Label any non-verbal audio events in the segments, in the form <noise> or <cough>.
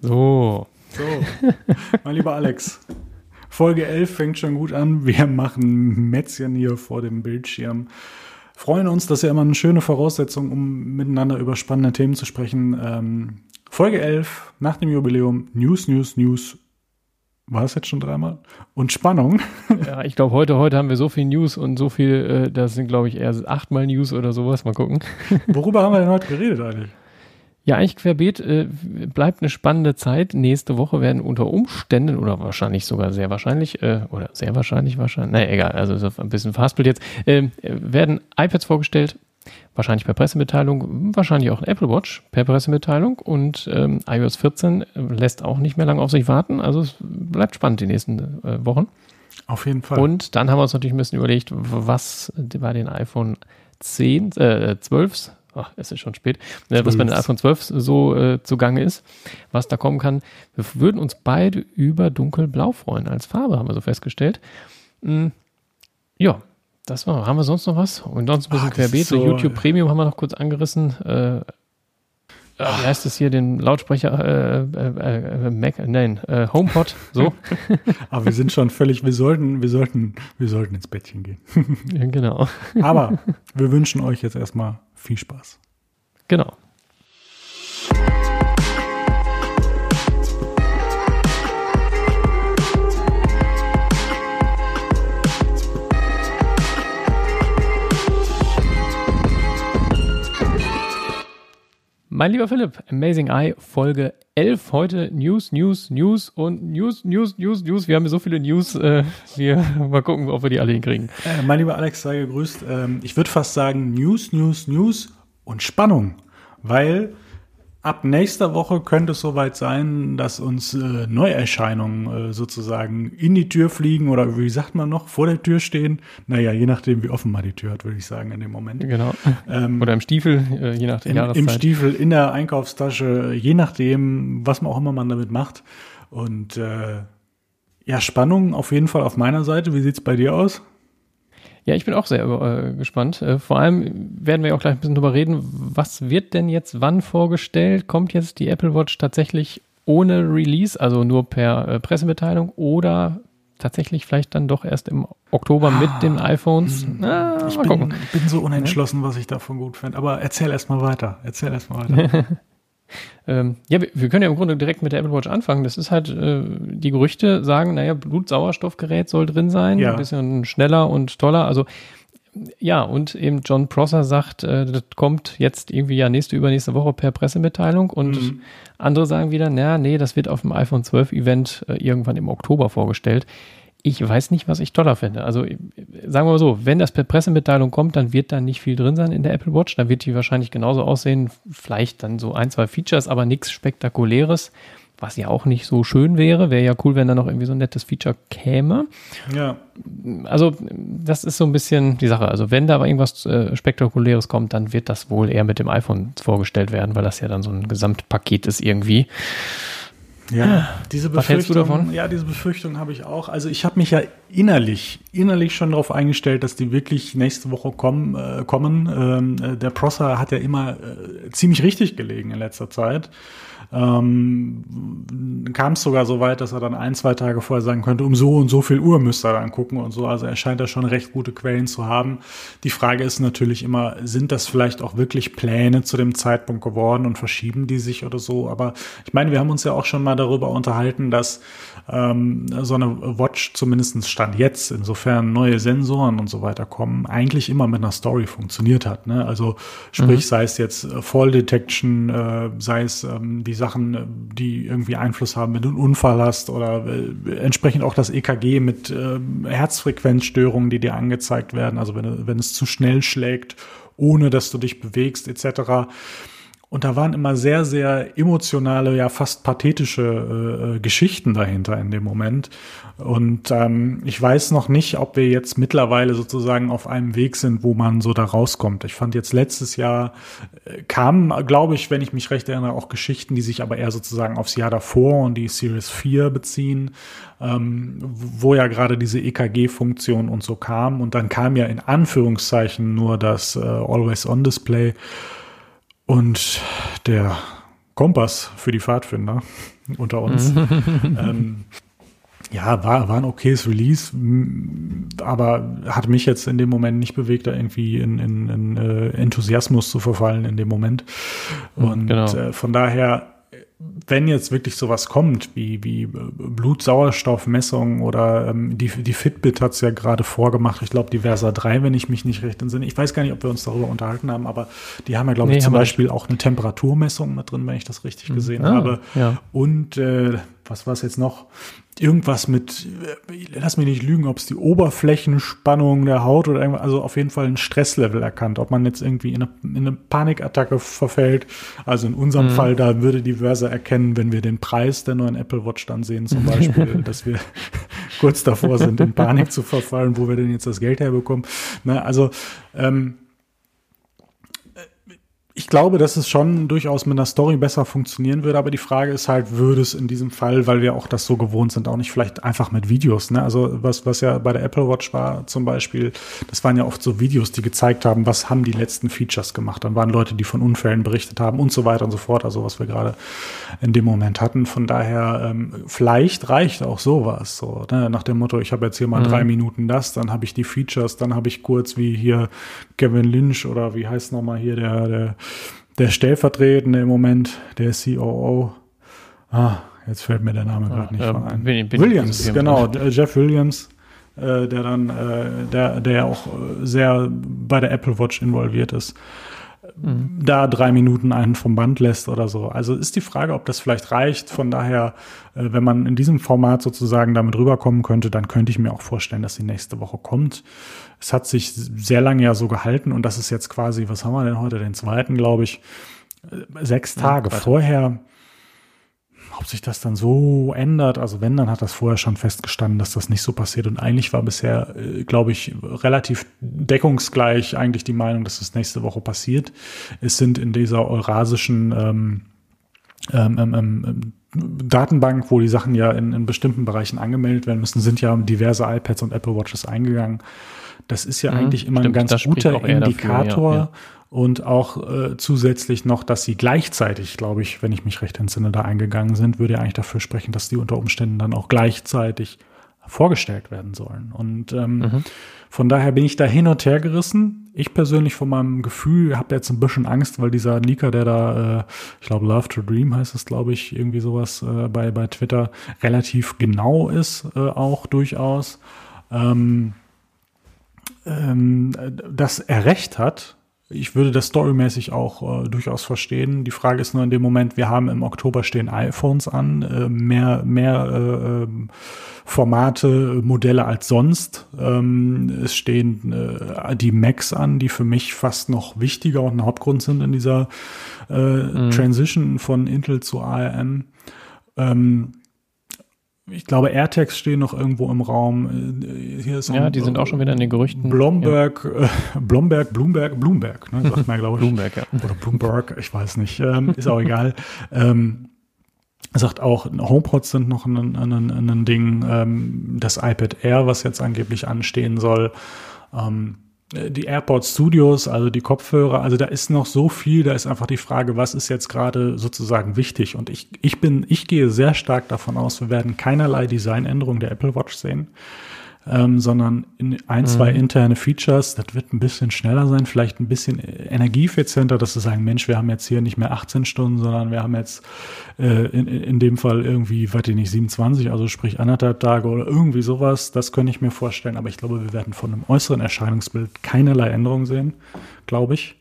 So. So, mein lieber Alex. Folge 11 fängt schon gut an. Wir machen Mätzchen hier vor dem Bildschirm. Freuen uns, das ist ja immer eine schöne Voraussetzung, um miteinander über spannende Themen zu sprechen. Ähm, Folge 11, nach dem Jubiläum, News, News, News. War es jetzt schon dreimal? Und Spannung. Ja, ich glaube, heute, heute haben wir so viel News und so viel, äh, das sind, glaube ich, eher achtmal News oder sowas. Mal gucken. Worüber haben wir denn heute geredet eigentlich? Ja, eigentlich querbeet äh, bleibt eine spannende Zeit. Nächste Woche werden unter Umständen oder wahrscheinlich sogar sehr wahrscheinlich äh, oder sehr wahrscheinlich wahrscheinlich, naja, egal, also ist ein bisschen verhaspelt jetzt, äh, werden iPads vorgestellt, wahrscheinlich per Pressemitteilung, wahrscheinlich auch ein Apple Watch per Pressemitteilung und ähm, iOS 14 lässt auch nicht mehr lange auf sich warten. Also es bleibt spannend die nächsten äh, Wochen. Auf jeden Fall. Und dann haben wir uns natürlich ein bisschen überlegt, was bei den iPhone 10, äh, 12 ach, es ist schon spät, äh, was bei den iPhone 12 so äh, zugange ist, was da kommen kann. Wir würden uns beide über dunkelblau freuen als Farbe, haben wir so festgestellt. Mhm. Ja, das war. Haben wir sonst noch was? Und sonst ein bisschen ah, querbeet. So, YouTube Premium haben wir noch kurz angerissen. Äh, wie heißt es hier, den Lautsprecher, äh, äh, äh, Mac, nein, äh, HomePod, so. <laughs> Aber wir sind schon völlig, wir sollten, wir sollten, wir sollten ins Bettchen gehen. ja, genau. <laughs> Aber wir wünschen euch jetzt erstmal viel Spaß. Genau. Mein lieber Philipp, Amazing Eye, Folge 11. Heute News, News, News und News, News, News, News. Wir haben so viele News. Äh, wir <laughs> mal gucken, ob wir die alle hinkriegen. Äh, mein lieber Alex, sei gegrüßt. Ähm, ich würde fast sagen News, News, News und Spannung, weil ab nächster Woche könnte es soweit sein, dass uns äh, Neuerscheinungen äh, sozusagen in die Tür fliegen oder wie sagt man noch, vor der Tür stehen. Naja, je nachdem, wie offen man die Tür hat, würde ich sagen, in dem Moment. Genau. Ähm, oder im Stiefel, äh, je nach der Jahreszeit. Im Stiefel, in der Einkaufstasche, je nachdem, was man auch immer man damit macht. Und äh, ja, Spannung auf jeden Fall auf meiner Seite. Wie sieht's bei dir aus? Ja, ich bin auch sehr äh, gespannt. Äh, vor allem werden wir auch gleich ein bisschen drüber reden, was wird denn jetzt wann vorgestellt? Kommt jetzt die Apple Watch tatsächlich ohne Release, also nur per äh, Pressemitteilung oder tatsächlich vielleicht dann doch erst im Oktober ah, mit den iPhones? Ah, ich bin, bin, so unentschlossen, was ich davon gut finde. Aber erzähl erst mal weiter. Erzähl erst mal weiter. <laughs> Ähm, ja, wir, können ja im Grunde direkt mit der Apple Watch anfangen. Das ist halt, äh, die Gerüchte sagen, naja, Blutsauerstoffgerät soll drin sein, ja. ein bisschen schneller und toller. Also ja, und eben John Prosser sagt, äh, das kommt jetzt irgendwie ja nächste, übernächste Woche per Pressemitteilung und mhm. andere sagen wieder, naja, nee, das wird auf dem iPhone 12 Event äh, irgendwann im Oktober vorgestellt ich weiß nicht, was ich toller finde. Also sagen wir mal so, wenn das per Pressemitteilung kommt, dann wird da nicht viel drin sein in der Apple Watch. Dann wird die wahrscheinlich genauso aussehen. Vielleicht dann so ein, zwei Features, aber nichts Spektakuläres, was ja auch nicht so schön wäre. Wäre ja cool, wenn da noch irgendwie so ein nettes Feature käme. Ja. Also das ist so ein bisschen die Sache. Also wenn da aber irgendwas äh, Spektakuläres kommt, dann wird das wohl eher mit dem iPhone vorgestellt werden, weil das ja dann so ein Gesamtpaket ist irgendwie. Ja, diese Was hältst du davon? Ja, diese Befürchtung habe ich auch. Also ich habe mich ja innerlich, innerlich schon darauf eingestellt, dass die wirklich nächste Woche kommen. Äh, kommen. Ähm, äh, der Prosser hat ja immer äh, ziemlich richtig gelegen in letzter Zeit ähm, kam es sogar so weit, dass er dann ein, zwei Tage vorher sagen könnte, um so und so viel Uhr müsste er dann gucken und so. Also er scheint da schon recht gute Quellen zu haben. Die Frage ist natürlich immer, sind das vielleicht auch wirklich Pläne zu dem Zeitpunkt geworden und verschieben die sich oder so? Aber ich meine, wir haben uns ja auch schon mal darüber unterhalten, dass ähm, so eine Watch zumindest Stand jetzt, insofern neue Sensoren und so weiter kommen, eigentlich immer mit einer Story funktioniert hat. Ne? Also sprich, mhm. sei es jetzt Fall Detection, äh, sei es ähm, die Sachen, die irgendwie Einfluss haben, wenn du einen Unfall hast oder äh, entsprechend auch das EKG mit äh, Herzfrequenzstörungen, die dir angezeigt werden, also wenn, wenn es zu schnell schlägt, ohne dass du dich bewegst etc. Und da waren immer sehr, sehr emotionale, ja fast pathetische äh, äh, Geschichten dahinter in dem Moment. Und ähm, ich weiß noch nicht, ob wir jetzt mittlerweile sozusagen auf einem Weg sind, wo man so da rauskommt. Ich fand jetzt letztes Jahr äh, kamen, glaube ich, wenn ich mich recht erinnere, auch Geschichten, die sich aber eher sozusagen aufs Jahr davor und die Series 4 beziehen, ähm, wo ja gerade diese EKG-Funktion und so kam. Und dann kam ja in Anführungszeichen nur das äh, Always-On-Display. Und der Kompass für die Pfadfinder unter uns. <laughs> ähm, ja, war, war ein okayes Release, aber hat mich jetzt in dem Moment nicht bewegt, da irgendwie in, in, in äh, Enthusiasmus zu verfallen in dem Moment. Und genau. äh, von daher wenn jetzt wirklich sowas kommt, wie, wie äh, Blutsauerstoffmessung oder ähm, die, die Fitbit hat es ja gerade vorgemacht, ich glaube die Versa 3, wenn ich mich nicht recht entsinne. Ich weiß gar nicht, ob wir uns darüber unterhalten haben, aber die haben ja, glaube nee, ich, zum Beispiel auch eine Temperaturmessung mit drin, wenn ich das richtig mhm. gesehen ah, habe. Ja. Und äh, was war es jetzt noch? Irgendwas mit, lass mich nicht lügen, ob es die Oberflächenspannung der Haut oder irgendwas, also auf jeden Fall ein Stresslevel erkannt, ob man jetzt irgendwie in eine, in eine Panikattacke verfällt. Also in unserem mhm. Fall, da würde die Versa erkennen, wenn wir den Preis der neuen Apple Watch dann sehen, zum <laughs> Beispiel, dass wir kurz davor sind, in Panik zu verfallen, wo wir denn jetzt das Geld herbekommen. Na, also ähm, ich glaube, dass es schon durchaus mit einer Story besser funktionieren würde, aber die Frage ist halt, würde es in diesem Fall, weil wir auch das so gewohnt sind, auch nicht vielleicht einfach mit Videos, ne? Also was, was ja bei der Apple Watch war zum Beispiel, das waren ja oft so Videos, die gezeigt haben, was haben die letzten Features gemacht. Dann waren Leute, die von Unfällen berichtet haben und so weiter und so fort, also was wir gerade in dem Moment hatten. Von daher, ähm, vielleicht reicht auch sowas, so, ne? nach dem Motto, ich habe jetzt hier mal mhm. drei Minuten das, dann habe ich die Features, dann habe ich kurz wie hier Kevin Lynch oder wie heißt nochmal hier der, der der stellvertretende im Moment, der COO, ah, jetzt fällt mir der Name gerade nicht äh, von ein. Bin, bin Williams, genau, äh, Jeff Williams, äh, der dann, äh, der, der auch äh, sehr bei der Apple Watch involviert ist, mhm. da drei Minuten einen vom Band lässt oder so. Also ist die Frage, ob das vielleicht reicht. Von daher, äh, wenn man in diesem Format sozusagen damit rüberkommen könnte, dann könnte ich mir auch vorstellen, dass sie nächste Woche kommt. Es hat sich sehr lange ja so gehalten und das ist jetzt quasi, was haben wir denn heute, den zweiten, glaube ich, äh, sechs Tage ja, vorher ob sich das dann so ändert, also wenn, dann hat das vorher schon festgestanden, dass das nicht so passiert. Und eigentlich war bisher, äh, glaube ich, relativ deckungsgleich eigentlich die Meinung, dass das nächste Woche passiert. Es sind in dieser eurasischen ähm, ähm, ähm, ähm Datenbank, wo die Sachen ja in, in bestimmten Bereichen angemeldet werden müssen, sind ja diverse iPads und Apple Watches eingegangen. Das ist ja mhm, eigentlich immer stimmt, ein ganz guter Indikator. Dafür, ja, ja und auch äh, zusätzlich noch, dass sie gleichzeitig, glaube ich, wenn ich mich recht entsinne, da eingegangen sind, würde ja eigentlich dafür sprechen, dass die unter Umständen dann auch gleichzeitig vorgestellt werden sollen. Und ähm, mhm. von daher bin ich da hin und her gerissen. Ich persönlich von meinem Gefühl habe jetzt ein bisschen Angst, weil dieser Leaker, der da, äh, ich glaube, Love to Dream heißt es, glaube ich, irgendwie sowas äh, bei, bei Twitter, relativ genau ist, äh, auch durchaus. Ähm, ähm, dass er recht hat, ich würde das storymäßig auch äh, durchaus verstehen. Die Frage ist nur in dem Moment, wir haben im Oktober stehen iPhones an, äh, mehr, mehr äh, ähm, Formate, Modelle als sonst. Ähm, es stehen äh, die Macs an, die für mich fast noch wichtiger und ein Hauptgrund sind in dieser äh, mhm. Transition von Intel zu ARM. Ähm, ich glaube, AirTags stehen noch irgendwo im Raum. Äh, hier ist ja, die sind auch schon wieder in den Gerüchten. Blomberg, ja. äh, Blomberg, Bloomberg, Bloomberg, ne, sagt man, glaube ich. <laughs> Bloomberg, ja. Oder Bloomberg, ich weiß nicht, ähm, ist auch egal. Ähm, sagt auch, HomePods sind noch ein, ein, ein Ding, ähm, das iPad Air, was jetzt angeblich anstehen soll. Ähm, äh, die AirPods Studios, also die Kopfhörer, also da ist noch so viel, da ist einfach die Frage, was ist jetzt gerade sozusagen wichtig? Und ich, ich bin, ich gehe sehr stark davon aus, wir werden keinerlei Designänderung der Apple Watch sehen ähm, sondern in ein, zwei mhm. interne Features. Das wird ein bisschen schneller sein, vielleicht ein bisschen energieeffizienter, dass sie sagen, Mensch, wir haben jetzt hier nicht mehr 18 Stunden, sondern wir haben jetzt äh, in, in dem Fall irgendwie, weiß ich nicht, 27, also sprich anderthalb Tage oder irgendwie sowas. Das könnte ich mir vorstellen, aber ich glaube, wir werden von einem äußeren Erscheinungsbild keinerlei Änderung sehen, glaube ich.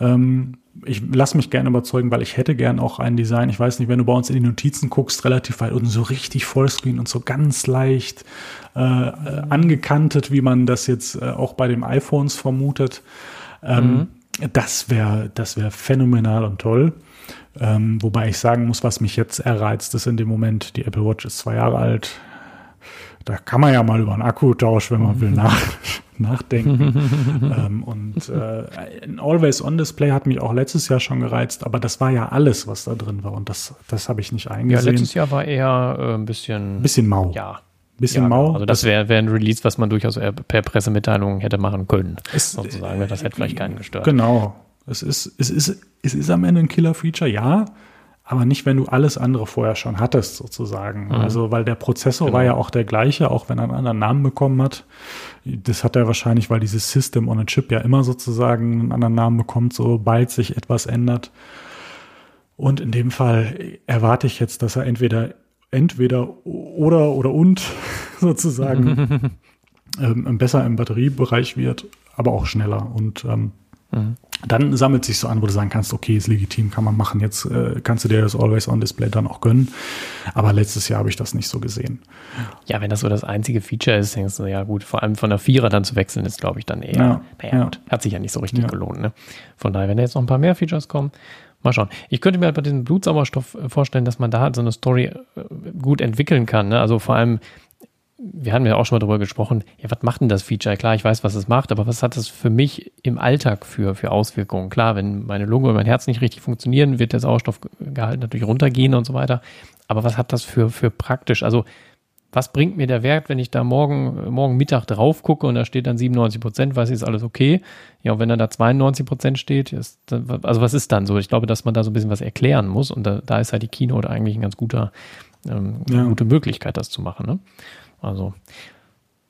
Ähm, ich lasse mich gerne überzeugen, weil ich hätte gern auch ein Design. Ich weiß nicht, wenn du bei uns in die Notizen guckst, relativ weit unten so richtig Vollscreen und so ganz leicht äh, angekantet, wie man das jetzt äh, auch bei den iPhones vermutet. Ähm, mhm. Das wäre das wäre phänomenal und toll. Ähm, wobei ich sagen muss, was mich jetzt erreizt, ist in dem Moment, die Apple Watch ist zwei Jahre alt. Da kann man ja mal über einen Akkutausch, wenn man will, nach, nachdenken. <laughs> ähm, und äh, ein Always-On-Display hat mich auch letztes Jahr schon gereizt, aber das war ja alles, was da drin war. Und das, das habe ich nicht eingesehen. Ja, letztes Jahr war eher äh, ein bisschen. Bisschen mau. Ja. Bisschen ja, mau. Also das wäre wär ein Release, was man durchaus per Pressemitteilung hätte machen können. Es, sozusagen, das hätte vielleicht keinen gestört. Genau. Es ist, es ist, es ist am Ende ein Killer-Feature, ja. Aber nicht, wenn du alles andere vorher schon hattest, sozusagen. Mhm. Also, weil der Prozessor genau. war ja auch der gleiche, auch wenn er einen anderen Namen bekommen hat. Das hat er wahrscheinlich, weil dieses System on a Chip ja immer sozusagen einen anderen Namen bekommt, sobald sich etwas ändert. Und in dem Fall erwarte ich jetzt, dass er entweder, entweder oder oder und <laughs> sozusagen <laughs> ähm, besser im Batteriebereich wird, aber auch schneller. Und ähm, mhm. dann sammelt sich so an, wo du sagen kannst, okay, ist legitim, kann man machen. Jetzt äh, kannst du dir das Always-on-Display dann auch gönnen. Aber letztes Jahr habe ich das nicht so gesehen. Ja, wenn das so das einzige Feature ist, denkst du, ja gut, vor allem von der Vierer dann zu wechseln, ist, glaube ich, dann eher, ja, naja, ja. Gut, hat sich ja nicht so richtig ja. gelohnt. Ne? Von daher, wenn da jetzt noch ein paar mehr Features kommen, Mal schauen. Ich könnte mir halt bei diesem Blutsauerstoff äh, vorstellen, dass man da halt so eine Story äh, gut entwickeln kann. Ne? Also vor allem, wir haben ja auch schon mal darüber gesprochen, ja, was macht denn das Feature? Klar, ich weiß, was es macht, aber was hat das für mich im Alltag für, für Auswirkungen? Klar, wenn meine Lunge und mein Herz nicht richtig funktionieren, wird der Sauerstoffgehalt natürlich runtergehen und so weiter. Aber was hat das für, für praktisch? Also was bringt mir der Wert, wenn ich da morgen, morgen Mittag drauf gucke und da steht dann 97 Prozent, weiß ich, ist alles okay. Ja, und wenn dann da 92 Prozent steht, ist, also was ist dann so? Ich glaube, dass man da so ein bisschen was erklären muss und da, da ist halt die Keynote eigentlich ein ganz guter, ähm, ja. gute Möglichkeit, das zu machen. Ne? Also,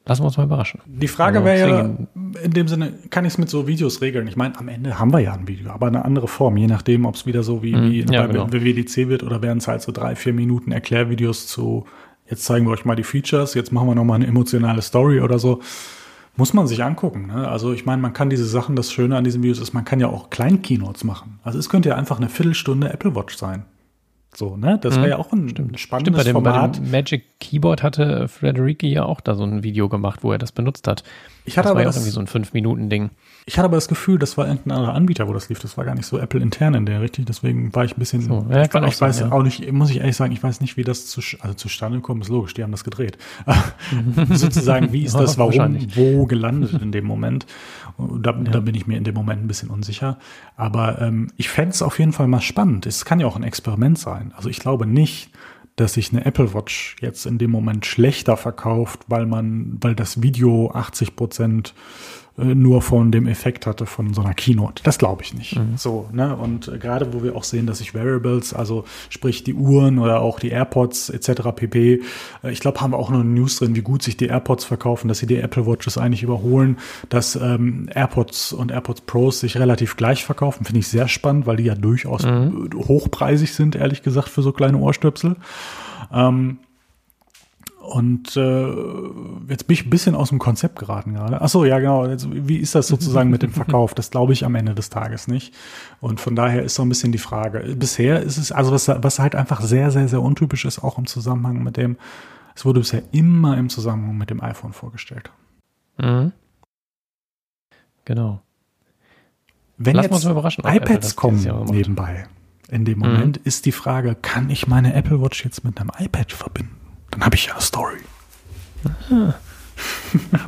lassen wir uns mal überraschen. Die Frage also, wäre ja, in dem Sinne, kann ich es mit so Videos regeln? Ich meine, am Ende haben wir ja ein Video, aber eine andere Form, je nachdem, ob es wieder so wie, mhm, wie ja, bei genau. WWDC wird oder werden es halt so drei, vier Minuten Erklärvideos zu jetzt zeigen wir euch mal die Features, jetzt machen wir nochmal eine emotionale Story oder so. Muss man sich angucken. Ne? Also ich meine, man kann diese Sachen, das Schöne an diesen Videos ist, man kann ja auch Kleinkeynotes machen. Also es könnte ja einfach eine Viertelstunde Apple Watch sein. So, ne? Das mhm. wäre ja auch ein Stimmt. spannendes Stimmt, bei dem, Format. Bei dem Magic Keyboard hatte Frederiki ja auch da so ein Video gemacht, wo er das benutzt hat. Ich hatte das aber war ja auch irgendwie so ein 5-Minuten-Ding. Ich hatte aber das Gefühl, das war irgendein anderer Anbieter, wo das lief. Das war gar nicht so Apple intern in der, richtig? Deswegen war ich ein bisschen. So, ja, ich, ich weiß ja. auch nicht, muss ich ehrlich sagen, ich weiß nicht, wie das zu, also zustande kommt. Ist logisch, die haben das gedreht. <laughs> Sozusagen, wie ist das, <laughs> warum, wo gelandet in dem Moment? Da, ja. da, bin ich mir in dem Moment ein bisschen unsicher. Aber ähm, ich fände es auf jeden Fall mal spannend. Es kann ja auch ein Experiment sein. Also ich glaube nicht, dass sich eine Apple Watch jetzt in dem Moment schlechter verkauft, weil man, weil das Video 80 Prozent nur von dem Effekt hatte von so einer Keynote. Das glaube ich nicht. Mhm. So, ne? Und äh, gerade wo wir auch sehen, dass sich Variables, also sprich die Uhren oder auch die AirPods etc. pp. Äh, ich glaube, haben wir auch noch News drin, wie gut sich die AirPods verkaufen, dass sie die Apple Watches eigentlich überholen, dass ähm, AirPods und AirPods Pros sich relativ gleich verkaufen. Finde ich sehr spannend, weil die ja durchaus mhm. hochpreisig sind, ehrlich gesagt, für so kleine Ohrstöpsel. Ähm, und äh, jetzt bin ich ein bisschen aus dem Konzept geraten gerade. Ach so, ja genau. Jetzt, wie ist das sozusagen mit dem <laughs> Verkauf? Das glaube ich am Ende des Tages nicht. Und von daher ist so ein bisschen die Frage. Bisher ist es, also was, was halt einfach sehr, sehr, sehr untypisch ist, auch im Zusammenhang mit dem, es wurde bisher immer im Zusammenhang mit dem iPhone vorgestellt. Mhm. Genau. Wenn Lass jetzt iPads kommen nebenbei, in dem Moment mhm. ist die Frage, kann ich meine Apple Watch jetzt mit einem iPad verbinden? Dann habe ich ja eine Story. <laughs>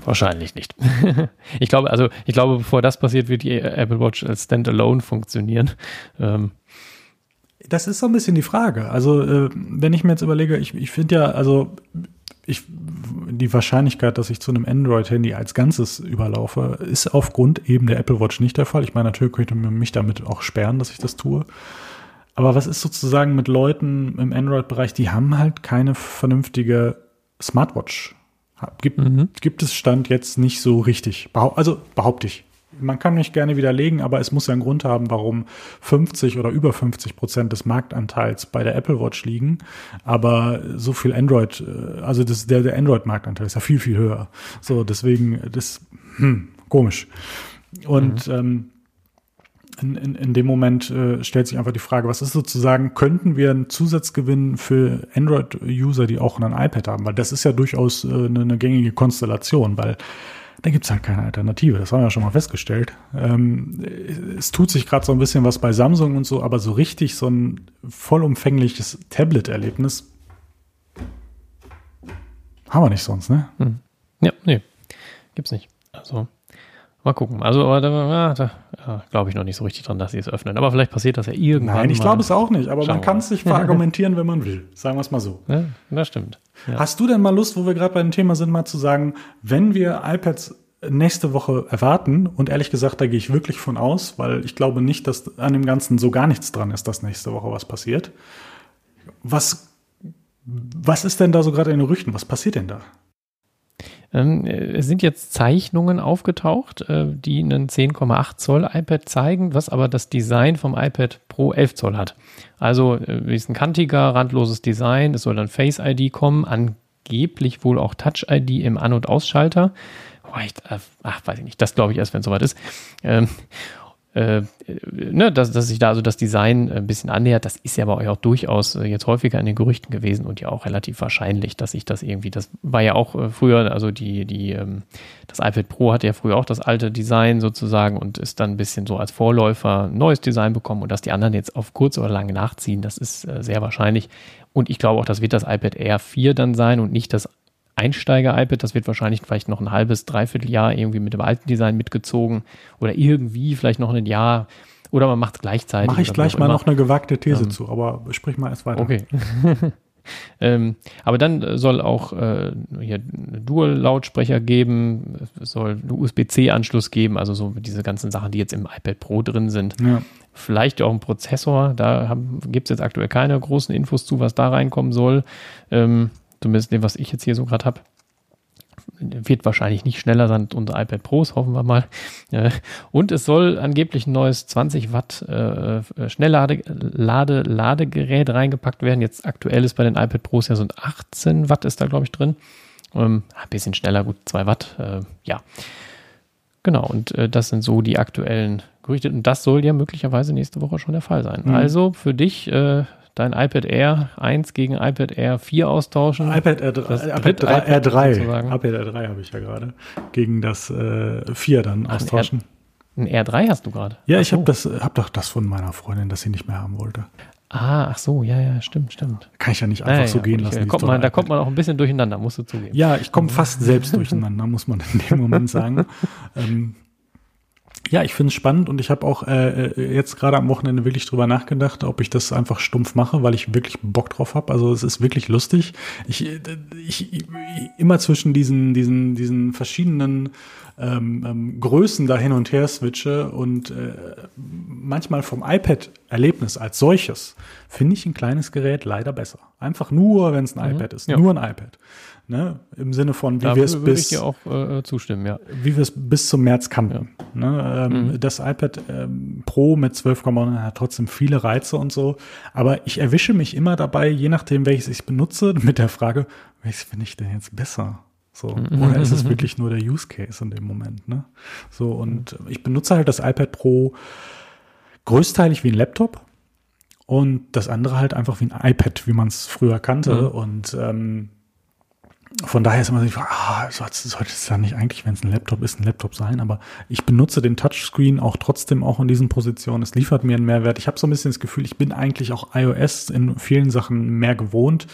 Wahrscheinlich nicht. <laughs> ich glaube, also ich glaube, bevor das passiert, wird die Apple Watch als Standalone funktionieren. Ähm. Das ist so ein bisschen die Frage. Also, äh, wenn ich mir jetzt überlege, ich, ich finde ja, also ich, die Wahrscheinlichkeit, dass ich zu einem Android-Handy als Ganzes überlaufe, ist aufgrund eben der Apple Watch nicht der Fall. Ich meine, natürlich könnte man mich damit auch sperren, dass ich das tue. Aber was ist sozusagen mit Leuten im Android-Bereich, die haben halt keine vernünftige Smartwatch? Gibt, mhm. gibt es Stand jetzt nicht so richtig. Also behaupte ich. Man kann mich gerne widerlegen, aber es muss ja einen Grund haben, warum 50 oder über 50 Prozent des Marktanteils bei der Apple Watch liegen. Aber so viel Android, äh, also das, der, der Android-Marktanteil ist ja viel, viel höher. So, deswegen, das, hm, komisch. Und mhm. ähm, in, in, in dem Moment äh, stellt sich einfach die Frage, was ist sozusagen, könnten wir einen Zusatzgewinn für Android-User, die auch ein iPad haben? Weil das ist ja durchaus äh, eine, eine gängige Konstellation, weil da gibt's halt keine Alternative. Das haben wir ja schon mal festgestellt. Ähm, es tut sich gerade so ein bisschen was bei Samsung und so, aber so richtig so ein vollumfängliches Tablet-Erlebnis haben wir nicht sonst, ne? Hm. Ja, nee, gibt's nicht. Also Mal gucken. Also, da, da ja, glaube ich noch nicht so richtig dran, dass sie es öffnen. Aber vielleicht passiert das ja irgendwann. Nein, ich glaube es auch nicht. Aber man kann es sich verargumentieren, wenn man will. Sagen wir es mal so. Ja, das stimmt. Ja. Hast du denn mal Lust, wo wir gerade bei dem Thema sind, mal zu sagen, wenn wir iPads nächste Woche erwarten und ehrlich gesagt, da gehe ich wirklich von aus, weil ich glaube nicht, dass an dem Ganzen so gar nichts dran ist, dass nächste Woche was passiert. Was, was ist denn da so gerade in den Gerüchten? Was passiert denn da? Ähm, es sind jetzt Zeichnungen aufgetaucht, äh, die einen 10,8 Zoll iPad zeigen, was aber das Design vom iPad Pro 11 Zoll hat. Also äh, ist ein kantiger, randloses Design. Es soll dann Face ID kommen, angeblich wohl auch Touch ID im An- und Ausschalter. Äh, ach, weiß ich nicht. Das glaube ich erst, wenn es soweit ist. Ähm, äh, ne, dass, dass sich da also das Design ein bisschen annähert, das ist ja bei euch auch durchaus äh, jetzt häufiger in den Gerüchten gewesen und ja auch relativ wahrscheinlich, dass sich das irgendwie, das war ja auch äh, früher, also die, die, ähm, das iPad Pro hatte ja früher auch das alte Design sozusagen und ist dann ein bisschen so als Vorläufer neues Design bekommen und dass die anderen jetzt auf kurz oder lang nachziehen, das ist äh, sehr wahrscheinlich. Und ich glaube auch, das wird das iPad Air 4 dann sein und nicht das Einsteiger-iPad, das wird wahrscheinlich vielleicht noch ein halbes, dreiviertel Jahr irgendwie mit dem alten Design mitgezogen oder irgendwie vielleicht noch ein Jahr oder man macht es gleichzeitig. Mache ich gleich mal immer. noch eine gewagte These ähm, zu, aber sprich mal erst weiter. Okay. <laughs> ähm, aber dann soll auch äh, hier Dual-Lautsprecher geben, es soll USB-C-Anschluss geben, also so diese ganzen Sachen, die jetzt im iPad Pro drin sind. Ja. Vielleicht auch ein Prozessor, da gibt es jetzt aktuell keine großen Infos zu, was da reinkommen soll. Ähm, zumindest dem, was ich jetzt hier so gerade habe. Wird wahrscheinlich nicht schneller sein unser iPad Pros, hoffen wir mal. Und es soll angeblich ein neues 20 Watt äh, Schnelllade-Ladegerät reingepackt werden. Jetzt aktuell ist bei den iPad Pros ja so ein 18 Watt ist da, glaube ich, drin. Ähm, ein bisschen schneller, gut, 2 Watt, äh, ja. Genau, und äh, das sind so die aktuellen Gerüchte. Und das soll ja möglicherweise nächste Woche schon der Fall sein. Mhm. Also für dich äh, dein iPad Air 1 gegen iPad Air 4 austauschen. iPad Air 3, iPad 3, R3, iPad R3 habe ich ja gerade. Gegen das äh, 4 dann Ach, austauschen. Ein, R, 3 hast du gerade? Ja, ach ich so. habe das, hab doch das von meiner Freundin, das sie nicht mehr haben wollte. Ah, ach so, ja, ja, stimmt, stimmt. Kann ich ja nicht einfach ja, so ja, gehen lassen. Da kommt, man, da kommt man auch ein bisschen durcheinander, musst du zugeben. Ja, ich komme fast selbst <laughs> durcheinander, muss man in dem Moment sagen. ähm, <laughs> ja, ich finde es spannend und ich habe auch äh, äh, jetzt gerade am Wochenende wirklich drüber nachgedacht, ob ich das einfach stumpf mache, weil ich wirklich Bock drauf habe. Also es ist wirklich lustig. Ich, äh, ich, ich immer zwischen diesen diesen diesen verschiedenen ähm, ähm, Größen da hin und her switche und äh, manchmal vom iPad-Erlebnis als solches finde ich ein kleines Gerät leider besser. Einfach nur, wenn es ein mhm. iPad ist, ja. nur ein iPad. Ne? Im Sinne von, wie wir es bis. Ich dir auch äh, zustimmen, ja. Wie wir es bis zum März kannten. Ja. Ne? Ähm, mhm. Das iPad ähm, Pro mit 12,9 hat trotzdem viele Reize und so. Aber ich erwische mich immer dabei, je nachdem, welches ich benutze, <laughs> mit der Frage, welches finde ich denn jetzt besser? So, mhm. oder ist es <laughs> wirklich nur der Use Case in dem Moment, ne? So, und ich benutze halt das iPad Pro größteilig wie ein Laptop und das andere halt einfach wie ein iPad, wie man es früher kannte. Mhm. Und ähm, von daher ist immer so ah, sollte es dann nicht eigentlich, wenn es ein Laptop ist, ein Laptop sein, aber ich benutze den Touchscreen auch trotzdem auch in diesen Positionen. Es liefert mir einen Mehrwert. Ich habe so ein bisschen das Gefühl, ich bin eigentlich auch iOS in vielen Sachen mehr gewohnt.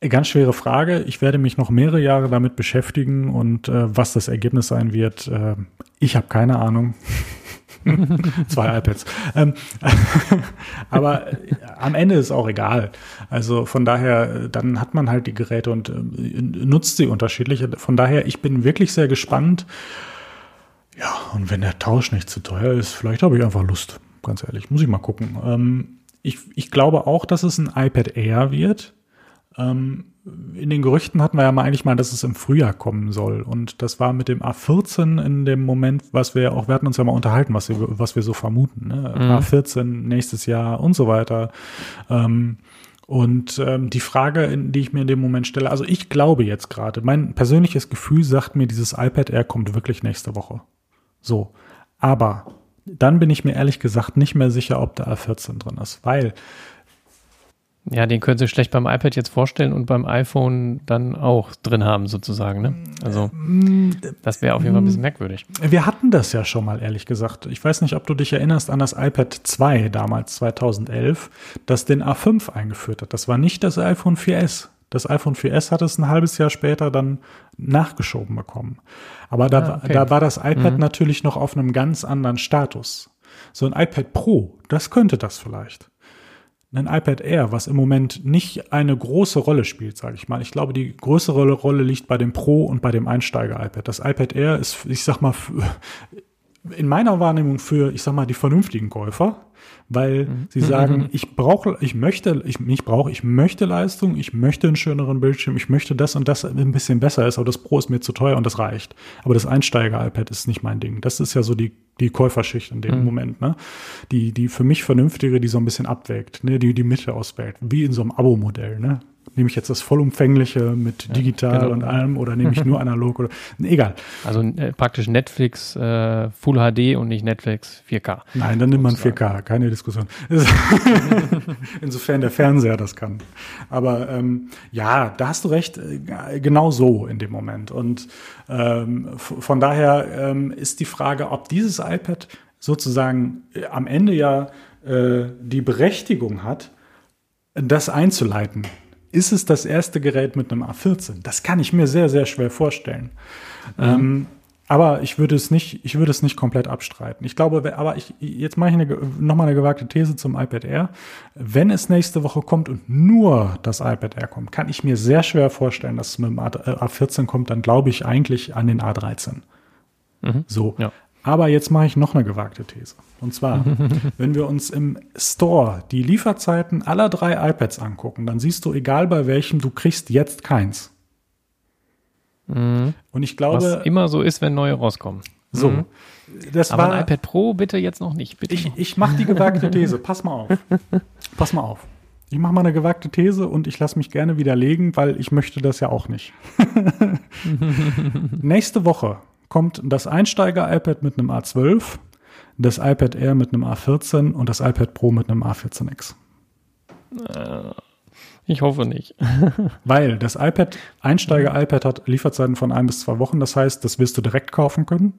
Ganz schwere Frage. Ich werde mich noch mehrere Jahre damit beschäftigen und äh, was das Ergebnis sein wird, äh, ich habe keine Ahnung. <laughs> <laughs> Zwei iPads. Ähm, <laughs> aber äh, am Ende ist auch egal. Also von daher, dann hat man halt die Geräte und äh, nutzt sie unterschiedlich. Von daher, ich bin wirklich sehr gespannt. Ja, und wenn der Tausch nicht zu teuer ist, vielleicht habe ich einfach Lust. Ganz ehrlich, muss ich mal gucken. Ähm, ich, ich glaube auch, dass es ein iPad Air wird. Ähm, in den Gerüchten hatten wir ja mal eigentlich mal, dass es im Frühjahr kommen soll. Und das war mit dem A14 in dem Moment, was wir auch, wir hatten uns ja mal unterhalten, was wir, was wir so vermuten. Ne? Mhm. A14 nächstes Jahr und so weiter. Ähm, und ähm, die Frage, die ich mir in dem Moment stelle, also ich glaube jetzt gerade, mein persönliches Gefühl sagt mir, dieses iPad Air kommt wirklich nächste Woche. So. Aber dann bin ich mir ehrlich gesagt nicht mehr sicher, ob der A14 drin ist, weil ja, den können Sie schlecht beim iPad jetzt vorstellen und beim iPhone dann auch drin haben, sozusagen. Ne? Also, das wäre auf jeden Fall ein bisschen merkwürdig. Wir hatten das ja schon mal, ehrlich gesagt. Ich weiß nicht, ob du dich erinnerst an das iPad 2 damals, 2011, das den A5 eingeführt hat. Das war nicht das iPhone 4S. Das iPhone 4S hat es ein halbes Jahr später dann nachgeschoben bekommen. Aber da, ah, okay. da war das iPad mhm. natürlich noch auf einem ganz anderen Status. So ein iPad Pro, das könnte das vielleicht. Ein iPad Air, was im Moment nicht eine große Rolle spielt, sage ich mal. Ich glaube, die größere Rolle liegt bei dem Pro und bei dem Einsteiger-iPad. Das iPad Air ist, ich sag mal, in meiner Wahrnehmung für, ich sag mal, die vernünftigen Käufer weil mhm. sie sagen, mhm. ich brauche, ich möchte, ich nicht brauche, ich möchte Leistung, ich möchte einen schöneren Bildschirm, ich möchte das und das ein bisschen besser ist, aber das Pro ist mir zu teuer und das reicht. Aber das Einsteiger-iPad ist nicht mein Ding. Das ist ja so die, die Käuferschicht in dem mhm. Moment, ne? Die, die für mich vernünftige, die so ein bisschen abwägt, ne? Die die Mitte auswählt, wie in so einem Abo-Modell, ne? Nehme ich jetzt das vollumfängliche mit ja, digital genau. und allem oder nehme ich <laughs> nur analog oder egal. Also äh, praktisch Netflix äh, Full HD und nicht Netflix 4K. Nein, dann nimmt man 4K, keine Diskussion. <laughs> Insofern der Fernseher das kann. Aber ähm, ja, da hast du recht, äh, genau so in dem Moment. Und ähm, von daher ähm, ist die Frage, ob dieses iPad sozusagen äh, am Ende ja äh, die Berechtigung hat, das einzuleiten ist es das erste Gerät mit einem A14? Das kann ich mir sehr, sehr schwer vorstellen. Mhm. Ähm, aber ich würde es nicht, ich würde es nicht komplett abstreiten. Ich glaube, aber ich, jetzt mache ich eine, nochmal eine gewagte These zum iPad Air. Wenn es nächste Woche kommt und nur das iPad Air kommt, kann ich mir sehr schwer vorstellen, dass es mit dem A14 kommt, dann glaube ich eigentlich an den A13. Mhm. So. Ja. Aber jetzt mache ich noch eine gewagte These. Und zwar, <laughs> wenn wir uns im Store die Lieferzeiten aller drei iPads angucken, dann siehst du, egal bei welchem, du kriegst jetzt keins. Mhm. Und ich glaube. Was immer so ist, wenn neue rauskommen. So. Mhm. Das Aber war, ein iPad Pro bitte jetzt noch nicht. Bitte ich ich mache die gewagte <laughs> These. Pass mal auf. Pass mal auf. Ich mache mal eine gewagte These und ich lasse mich gerne widerlegen, weil ich möchte das ja auch nicht. <laughs> Nächste Woche kommt das Einsteiger-iPad mit einem A12, das iPad Air mit einem A14 und das iPad Pro mit einem A14X. Äh, ich hoffe nicht. <laughs> Weil das iPad, Einsteiger-iPad hat Lieferzeiten von ein bis zwei Wochen. Das heißt, das wirst du direkt kaufen können.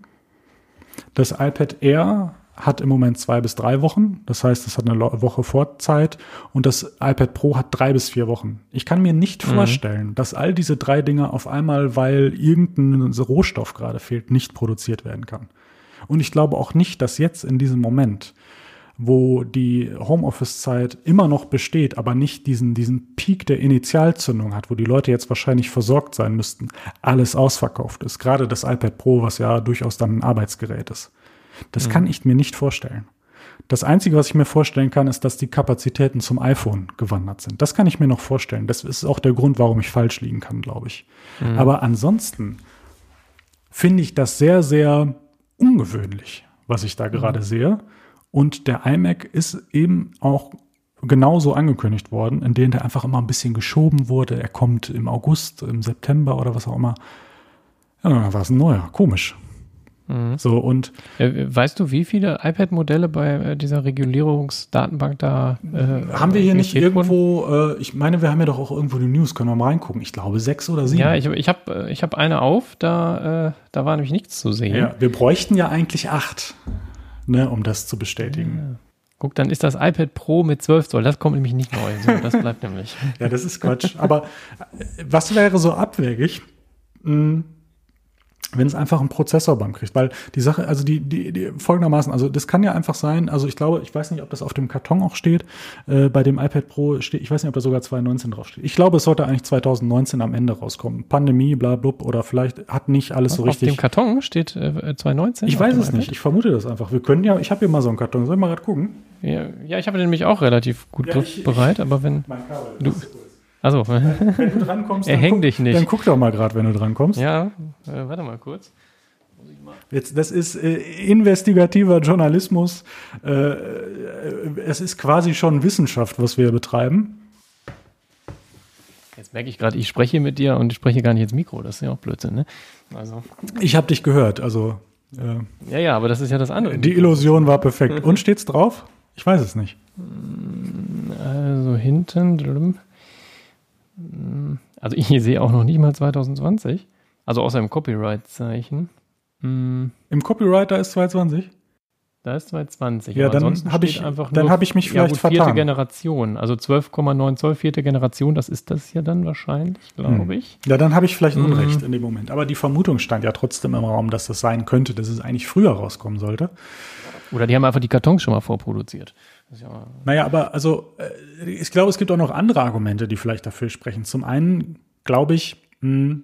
Das iPad Air hat im Moment zwei bis drei Wochen. Das heißt, es hat eine Woche Vorzeit und das iPad Pro hat drei bis vier Wochen. Ich kann mir nicht mhm. vorstellen, dass all diese drei Dinge auf einmal, weil irgendein Rohstoff gerade fehlt, nicht produziert werden kann. Und ich glaube auch nicht, dass jetzt in diesem Moment, wo die Homeoffice-Zeit immer noch besteht, aber nicht diesen, diesen Peak der Initialzündung hat, wo die Leute jetzt wahrscheinlich versorgt sein müssten, alles ausverkauft ist. Gerade das iPad Pro, was ja durchaus dann ein Arbeitsgerät ist. Das mhm. kann ich mir nicht vorstellen. Das Einzige, was ich mir vorstellen kann, ist, dass die Kapazitäten zum iPhone gewandert sind. Das kann ich mir noch vorstellen. Das ist auch der Grund, warum ich falsch liegen kann, glaube ich. Mhm. Aber ansonsten finde ich das sehr, sehr ungewöhnlich, was ich da gerade mhm. sehe. Und der iMac ist eben auch genauso angekündigt worden, in denen der einfach immer ein bisschen geschoben wurde. Er kommt im August, im September oder was auch immer. Ja, war es ein neuer. Komisch. Mhm. So und äh, weißt du, wie viele iPad-Modelle bei äh, dieser Regulierungsdatenbank da äh, haben wir hier nicht irgendwo? Äh, ich meine, wir haben ja doch auch irgendwo die News. Können wir mal reingucken? Ich glaube sechs oder sieben. Ja, ich, ich habe ich hab eine auf. Da äh, da war nämlich nichts zu sehen. Ja, wir bräuchten ja eigentlich acht, ne, um das zu bestätigen. Ja. Guck, dann ist das iPad Pro mit 12 Zoll. Das kommt nämlich nicht neu. So, das bleibt nämlich. <laughs> ja, das ist Quatsch. Aber äh, was wäre so abwegig? Hm, wenn es einfach einen Prozessorbank kriegt. Weil die Sache, also die, die, die folgendermaßen, also das kann ja einfach sein, also ich glaube, ich weiß nicht, ob das auf dem Karton auch steht, äh, bei dem iPad Pro steht, ich weiß nicht, ob da sogar 2019 draufsteht. Ich glaube, es sollte eigentlich 2019 am Ende rauskommen. Pandemie, bla, blub, oder vielleicht hat nicht alles so richtig. Auf dem Karton steht äh, 2019? Ich weiß es iPad? nicht, ich vermute das einfach. Wir können ja, ich habe hier mal so einen Karton, soll ich mal gerade gucken? Ja, ja ich habe den nämlich auch relativ gut ja, bereit, aber wenn. Mein Kabel, du, also, wenn du drankommst, <laughs> er häng dich nicht. Dann guck doch mal gerade, wenn du drankommst. Ja, äh, warte mal kurz. Jetzt, das ist äh, investigativer Journalismus. Äh, es ist quasi schon Wissenschaft, was wir betreiben. Jetzt merke ich gerade, ich spreche mit dir und ich spreche gar nicht ins Mikro. Das ist ja auch Blödsinn, ne? Also. Ich habe dich gehört, also. Äh, ja, ja, aber das ist ja das andere. Die Illusion war perfekt. <laughs> Und steht's drauf? Ich weiß es nicht. Also hinten. Also <laughs> ich sehe auch noch nicht mal 2020. Also außer im Copyright-Zeichen. Hm. Im Copyright da ist 220? Da ist 220. Ja, dann habe ich, dann hab ich mich vielleicht ja, gut, vertan. Vierte Generation, also 12,9 Zoll, vierte Generation, das ist das ja dann wahrscheinlich, glaube hm. ich. Ja, dann habe ich vielleicht hm. Unrecht in dem Moment. Aber die Vermutung stand ja trotzdem im Raum, dass das sein könnte, dass es eigentlich früher rauskommen sollte. Oder die haben einfach die Kartons schon mal vorproduziert. Ja naja, aber also äh, ich glaube, es gibt auch noch andere Argumente, die vielleicht dafür sprechen. Zum einen glaube ich, hm,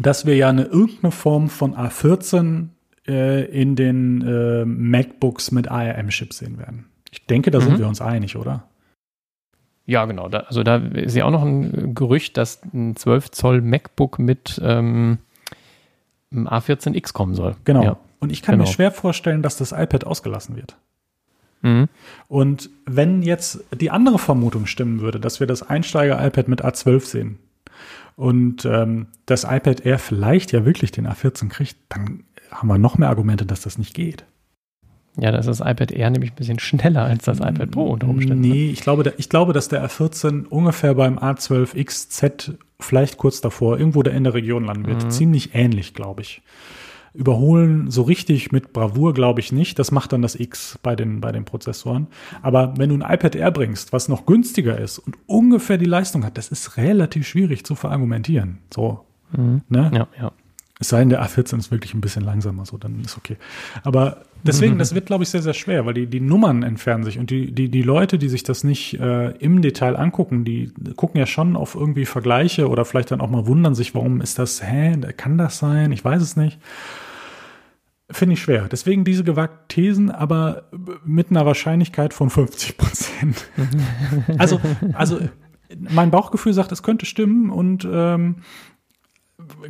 dass wir ja eine irgendeine Form von A14 äh, in den äh, MacBooks mit ARM-Chips sehen werden. Ich denke, da mhm. sind wir uns einig, oder? Ja, genau. Da, also da ist ja auch noch ein Gerücht, dass ein 12 Zoll MacBook mit ähm, A14X kommen soll. Genau. Ja. Und ich kann genau. mir schwer vorstellen, dass das iPad ausgelassen wird. Mhm. Und wenn jetzt die andere Vermutung stimmen würde, dass wir das Einsteiger-iPad mit A12 sehen und ähm, das iPad Air vielleicht ja wirklich den A14 kriegt, dann haben wir noch mehr Argumente, dass das nicht geht. Ja, da ist das iPad Air nämlich ein bisschen <laughs> schneller als das iPad Pro unter Umständen. Ne? Nee, ich glaube, ich glaube, dass der A14 ungefähr beim A12XZ vielleicht kurz davor irgendwo da in der Region landen wird. Mhm. Ziemlich ähnlich, glaube ich. Überholen so richtig mit Bravour glaube ich nicht. Das macht dann das X bei den, bei den Prozessoren. Aber wenn du ein iPad Air bringst, was noch günstiger ist und ungefähr die Leistung hat, das ist relativ schwierig zu verargumentieren. So. Mhm. Ne? Ja, ja. Es sei denn, der A14 ist wirklich ein bisschen langsamer, so, dann ist okay. Aber deswegen, das wird, glaube ich, sehr, sehr schwer, weil die, die Nummern entfernen sich und die, die, die Leute, die sich das nicht äh, im Detail angucken, die gucken ja schon auf irgendwie Vergleiche oder vielleicht dann auch mal wundern sich, warum ist das, hä, kann das sein? Ich weiß es nicht. Finde ich schwer. Deswegen diese gewagten Thesen, aber mit einer Wahrscheinlichkeit von 50 Prozent. <laughs> also, also mein Bauchgefühl sagt, es könnte stimmen und ähm,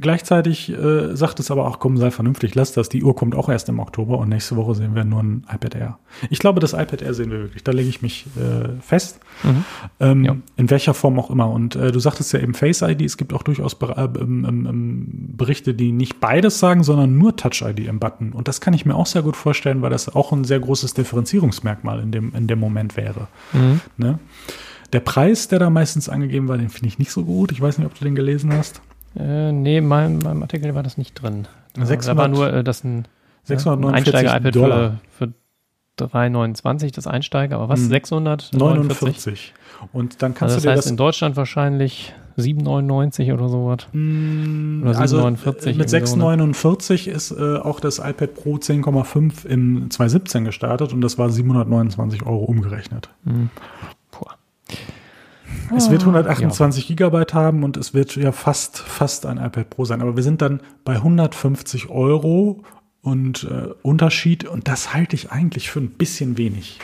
gleichzeitig äh, sagt es aber auch, komm, sei vernünftig, lass das. Die Uhr kommt auch erst im Oktober und nächste Woche sehen wir nur ein iPad Air. Ich glaube, das iPad Air sehen wir wirklich. Da lege ich mich äh, fest. Mhm. Ähm, ja. In welcher Form auch immer. Und äh, du sagtest ja eben Face ID. Es gibt auch durchaus Ber äh, ähm, ähm, Berichte, die nicht beides sagen, sondern nur Touch ID im Button. Und das kann ich mir auch sehr gut vorstellen, weil das auch ein sehr großes Differenzierungsmerkmal in dem, in dem Moment wäre. Mhm. Ne? Der Preis, der da meistens angegeben war, den finde ich nicht so gut. Ich weiß nicht, ob du den gelesen hast. Äh, nee, in meinem, meinem Artikel war das nicht drin. Da, 600, da war nur, äh, dass ein, 649 ein Einsteiger-iPad für, für 3,29 das Einsteiger, aber was? Hm. 649? Und dann kannst also das du dir heißt das in Deutschland wahrscheinlich 7,99 oder sowas. Mm, oder 7,49. Also mit 6,49 so, ist äh, auch das iPad Pro 10,5 im 2017 gestartet und das war 729 Euro umgerechnet. Mhm. Es wird 128 ja. Gigabyte haben und es wird ja fast, fast ein iPad Pro sein. Aber wir sind dann bei 150 Euro und äh, Unterschied und das halte ich eigentlich für ein bisschen wenig.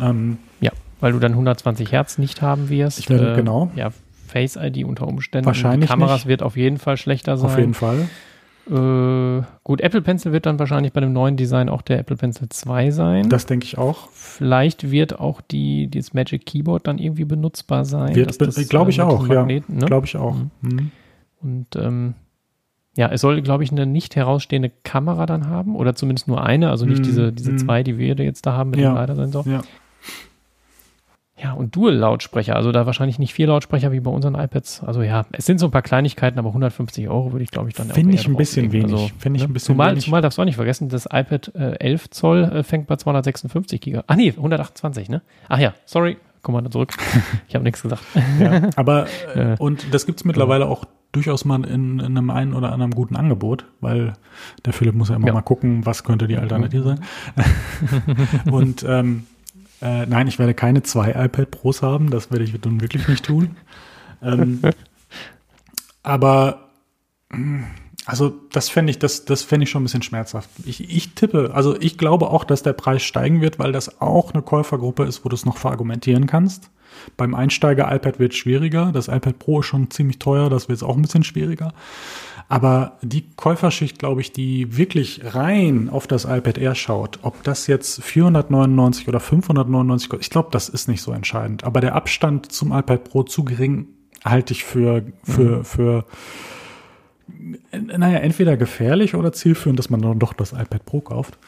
Ähm, ja, weil du dann 120 Hertz nicht haben wirst. Ich werde, äh, genau. Ja, Face ID unter Umständen. Wahrscheinlich. Die Kameras nicht. wird auf jeden Fall schlechter sein. Auf jeden Fall. Äh, gut, Apple Pencil wird dann wahrscheinlich bei dem neuen Design auch der Apple Pencil 2 sein. Das denke ich auch. Vielleicht wird auch die, dieses Magic Keyboard dann irgendwie benutzbar sein. Wird, glaube ich, äh, auch, ja. Ne? Glaube ich auch. Mhm. Mhm. Und ähm, ja, es soll, glaube ich, eine nicht herausstehende Kamera dann haben oder zumindest nur eine, also nicht mhm. diese, diese mhm. zwei, die wir jetzt da haben mit ja. dem Leitersensor. Ja. Ja, und Dual-Lautsprecher, also da wahrscheinlich nicht vier Lautsprecher wie bei unseren iPads. Also ja, es sind so ein paar Kleinigkeiten, aber 150 Euro würde ich, glaube ich, dann Finde ich ein bisschen wenig. Also, Finde ich ne? ein bisschen zumal, wenig. Zumal darfst du auch nicht vergessen, das iPad äh, 11 Zoll äh, fängt bei 256 Gigabyte. Ah nee, 128, ne? Ach ja, sorry, komm mal zurück. <laughs> ich habe nichts gesagt. ja, aber <laughs> äh, und das gibt's mittlerweile auch durchaus mal in, in, einem einen oder anderen guten Angebot, weil der Philipp muss ja immer ja. mal gucken, was könnte die Alternative sein. <laughs> und ähm, äh, nein, ich werde keine zwei iPad Pros haben, das werde ich nun wirklich nicht tun. <laughs> ähm, aber also das fände ich, das, das fände ich schon ein bisschen schmerzhaft. Ich, ich tippe, also ich glaube auch, dass der Preis steigen wird, weil das auch eine Käufergruppe ist, wo du es noch verargumentieren kannst. Beim Einsteiger-iPad wird es schwieriger. Das iPad Pro ist schon ziemlich teuer, das wird es auch ein bisschen schwieriger. Aber die Käuferschicht, glaube ich, die wirklich rein auf das iPad Air schaut, ob das jetzt 499 oder 599 kostet, ich glaube, das ist nicht so entscheidend. Aber der Abstand zum iPad Pro zu gering halte ich für, für, mhm. für, naja, entweder gefährlich oder zielführend, dass man dann doch das iPad Pro kauft.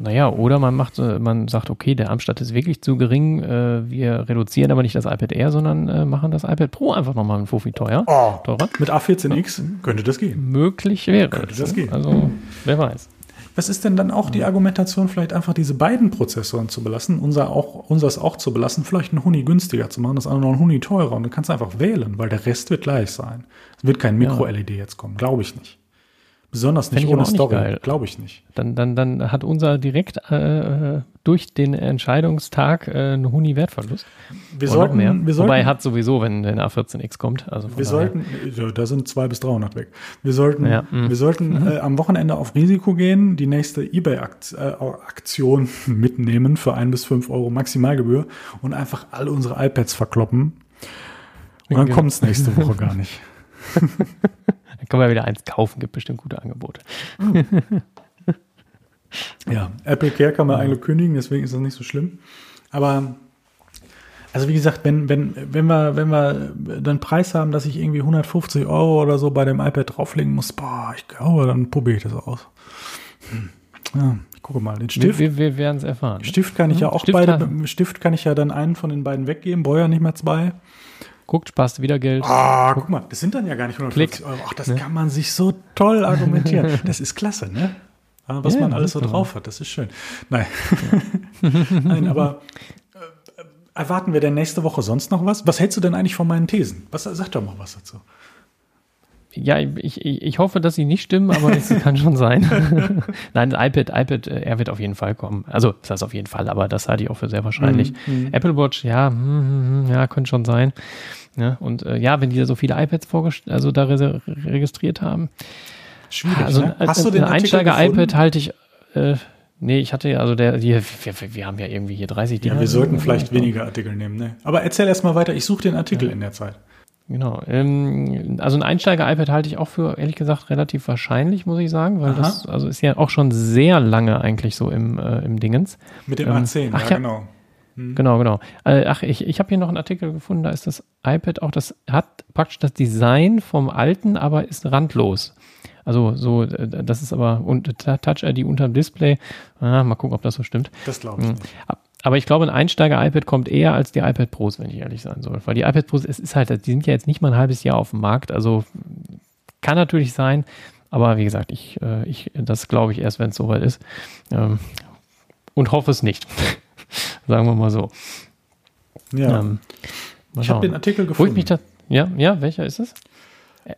Naja, oder man macht, äh, man sagt, okay, der Armstadt ist wirklich zu gering, äh, wir reduzieren aber nicht das iPad Air, sondern äh, machen das iPad Pro einfach nochmal ein Fofi teuer. Oh, teurer. Mit A14X könnte das gehen. Möglich wäre. Könnte das gehen. Also, wer weiß. Was ist denn dann auch die Argumentation, vielleicht einfach diese beiden Prozessoren zu belassen, unser auch, unseres auch zu belassen, vielleicht einen Huni günstiger zu machen, das andere noch einen Huni teurer und du kannst einfach wählen, weil der Rest wird gleich sein. Es wird kein Micro-LED jetzt kommen, glaube ich nicht. Besonders nicht ohne Story, glaube ich nicht. Dann, dann, dann hat unser direkt äh, durch den Entscheidungstag äh, einen Huni-Wertverlust. Wir sollten, mehr. Wir sollten, Wobei hat sowieso, wenn der A14X kommt. Also wir sollten, ja, da sind zwei bis 300 weg. Wir sollten, ja, wir sollten mhm. äh, am Wochenende auf Risiko gehen, die nächste eBay-Aktion äh, <laughs> mitnehmen für ein bis fünf Euro Maximalgebühr und einfach alle unsere iPads verkloppen. Und dann kommt es nächste Woche <laughs> gar nicht. <laughs> Dann können wir wieder eins kaufen, gibt bestimmt gute Angebote. <laughs> ja, Apple Care kann man eigentlich kündigen, deswegen ist das nicht so schlimm. Aber also wie gesagt, wenn, wenn, wenn wir, wenn wir einen Preis haben, dass ich irgendwie 150 Euro oder so bei dem iPad drauflegen muss, boah, ich glaube, dann probiere ich das aus. Hm. Ja, ich gucke mal. Den Stift. Wir, wir werden es erfahren. Stift kann ich hm? ja auch Stift beide, kann. Stift kann ich ja dann einen von den beiden weggeben, brauche ja nicht mehr zwei. Guckt, sparst wieder Geld. Ah, guck mal, das sind dann ja gar nicht 150 Euro. Ach, das ne? kann man sich so toll argumentieren. <laughs> Das ist klasse, ne? Was ja, man alles so drauf hat, das ist schön. Nein, ja. <laughs> Nein aber äh, erwarten wir denn nächste Woche sonst noch was? Was hältst du denn eigentlich von meinen Thesen? Was, sag doch mal was dazu. Ja, ich, ich, ich hoffe, dass sie nicht stimmen, aber es kann schon sein. <laughs> Nein, iPad, iPad, äh, er wird auf jeden Fall kommen. Also, das heißt auf jeden Fall, aber das halte ich auch für sehr wahrscheinlich. Mhm. Apple Watch, ja, hm, ja, könnte schon sein. Ja, und äh, ja, wenn die da so viele iPads also da re registriert haben. Schwierig. Also ne? Hast du den Einsteiger-iPad halte ich. Äh, nee, ich hatte ja, also der, die, wir, wir, haben ja irgendwie hier 30 Ja, wir sollten vielleicht weniger Artikel nehmen, ne? Aber erzähl erst mal weiter, ich suche den Artikel ja. in der Zeit. Genau. Ähm, also ein Einsteiger-iPad halte ich auch für, ehrlich gesagt, relativ wahrscheinlich, muss ich sagen, weil Aha. das also ist ja auch schon sehr lange eigentlich so im, äh, im Dingens. Mit dem ähm, A10, ach, ja, genau. Hm. Genau, genau. Äh, ach, ich, ich habe hier noch einen Artikel gefunden, da ist das iPad auch, das hat praktisch das Design vom alten, aber ist randlos. Also so, äh, das ist aber und Touch-ID unter dem Display. Ah, mal gucken, ob das so stimmt. Das glaube ich hm. nicht. Aber ich glaube, ein Einsteiger-iPad kommt eher als die iPad Pros, wenn ich ehrlich sein soll. Weil die iPad Pros, es ist halt, die sind ja jetzt nicht mal ein halbes Jahr auf dem Markt. Also kann natürlich sein, aber wie gesagt, ich, äh, ich das glaube ich erst, wenn es soweit ist. Ähm, und hoffe es nicht. <laughs> Sagen wir mal so. Ja. Ähm, ich habe den Artikel gefunden. Mich da, ja, ja, welcher ist es? Äh,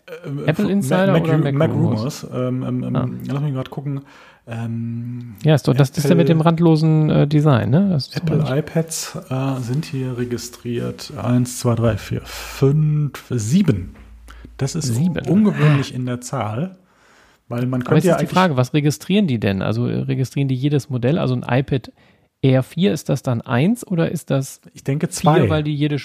Apple Insider Mac, oder Mac, Mac Rumors? Ähm, ähm, ähm, ah. Lass mich gerade gucken. Ähm, ja, ist doch, das Apple, ist ja mit dem randlosen äh, Design, ne? Apple iPads äh, sind hier registriert. Eins, zwei, drei, vier, fünf, sieben. Das ist sieben. ungewöhnlich in der Zahl. Weil man könnte Aber jetzt ja ist die Frage, was registrieren die denn? Also äh, registrieren die jedes Modell? Also ein iPad Air 4 ist das dann 1 oder ist das ich denke 2, weil die jede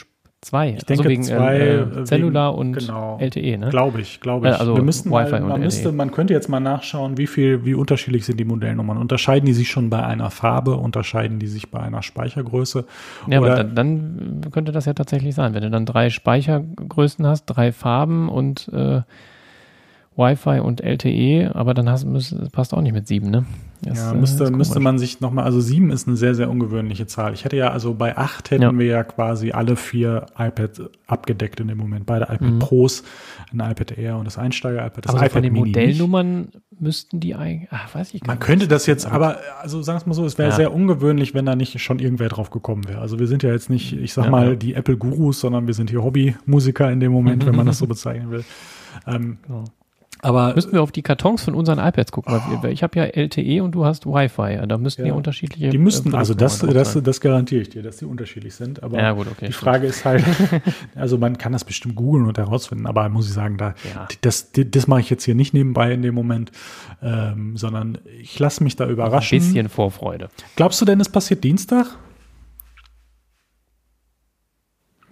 zwei, ich denke also wegen zwei, äh, äh Cellular wegen, und genau, LTE, ne? Glaube ich, glaube ich. Äh, also Wir müssten Wi-Fi mal, man und müsste, man könnte jetzt mal nachschauen, wie viel, wie unterschiedlich sind die Modellnummern. Unterscheiden die sich schon bei einer Farbe? Unterscheiden die sich bei einer Speichergröße? Ja, Oder, aber dann, dann könnte das ja tatsächlich sein, wenn du dann drei Speichergrößen hast, drei Farben und äh, Wi-Fi und LTE, aber dann hast, müsst, passt auch nicht mit sieben, ne? Das, ja, müsste, müsste man sich nochmal, also sieben ist eine sehr, sehr ungewöhnliche Zahl. Ich hätte ja, also bei acht hätten ja. wir ja quasi alle vier iPads abgedeckt in dem Moment. Beide iPad mhm. Pros, ein iPad Air und das Einsteiger-iPad. Das aber iPad von den Mini Modellnummern nicht. müssten die eigentlich, ach, weiß ich gar Man nicht. könnte das jetzt, aber, also sagen wir mal so, es wäre ja. sehr ungewöhnlich, wenn da nicht schon irgendwer drauf gekommen wäre. Also wir sind ja jetzt nicht, ich sag ja, mal, die Apple-Gurus, sondern wir sind hier Hobby-Musiker in dem Moment, wenn man das so <laughs> bezeichnen will. Ähm, genau. Aber müssten wir auf die Kartons von unseren iPads gucken. Oh. Weil ich habe ja LTE und du hast Wi-Fi. Da müssten ja, ja unterschiedliche. Die müssten, äh, also das, das, das garantiere ich dir, dass die unterschiedlich sind. Aber ja, gut, okay, die Frage ist halt, <laughs> also man kann das bestimmt googeln und herausfinden, aber muss ich sagen, da, ja. das, das, das mache ich jetzt hier nicht nebenbei in dem Moment, ähm, sondern ich lasse mich da überraschen. Ein bisschen Vorfreude. Glaubst du denn, es passiert Dienstag?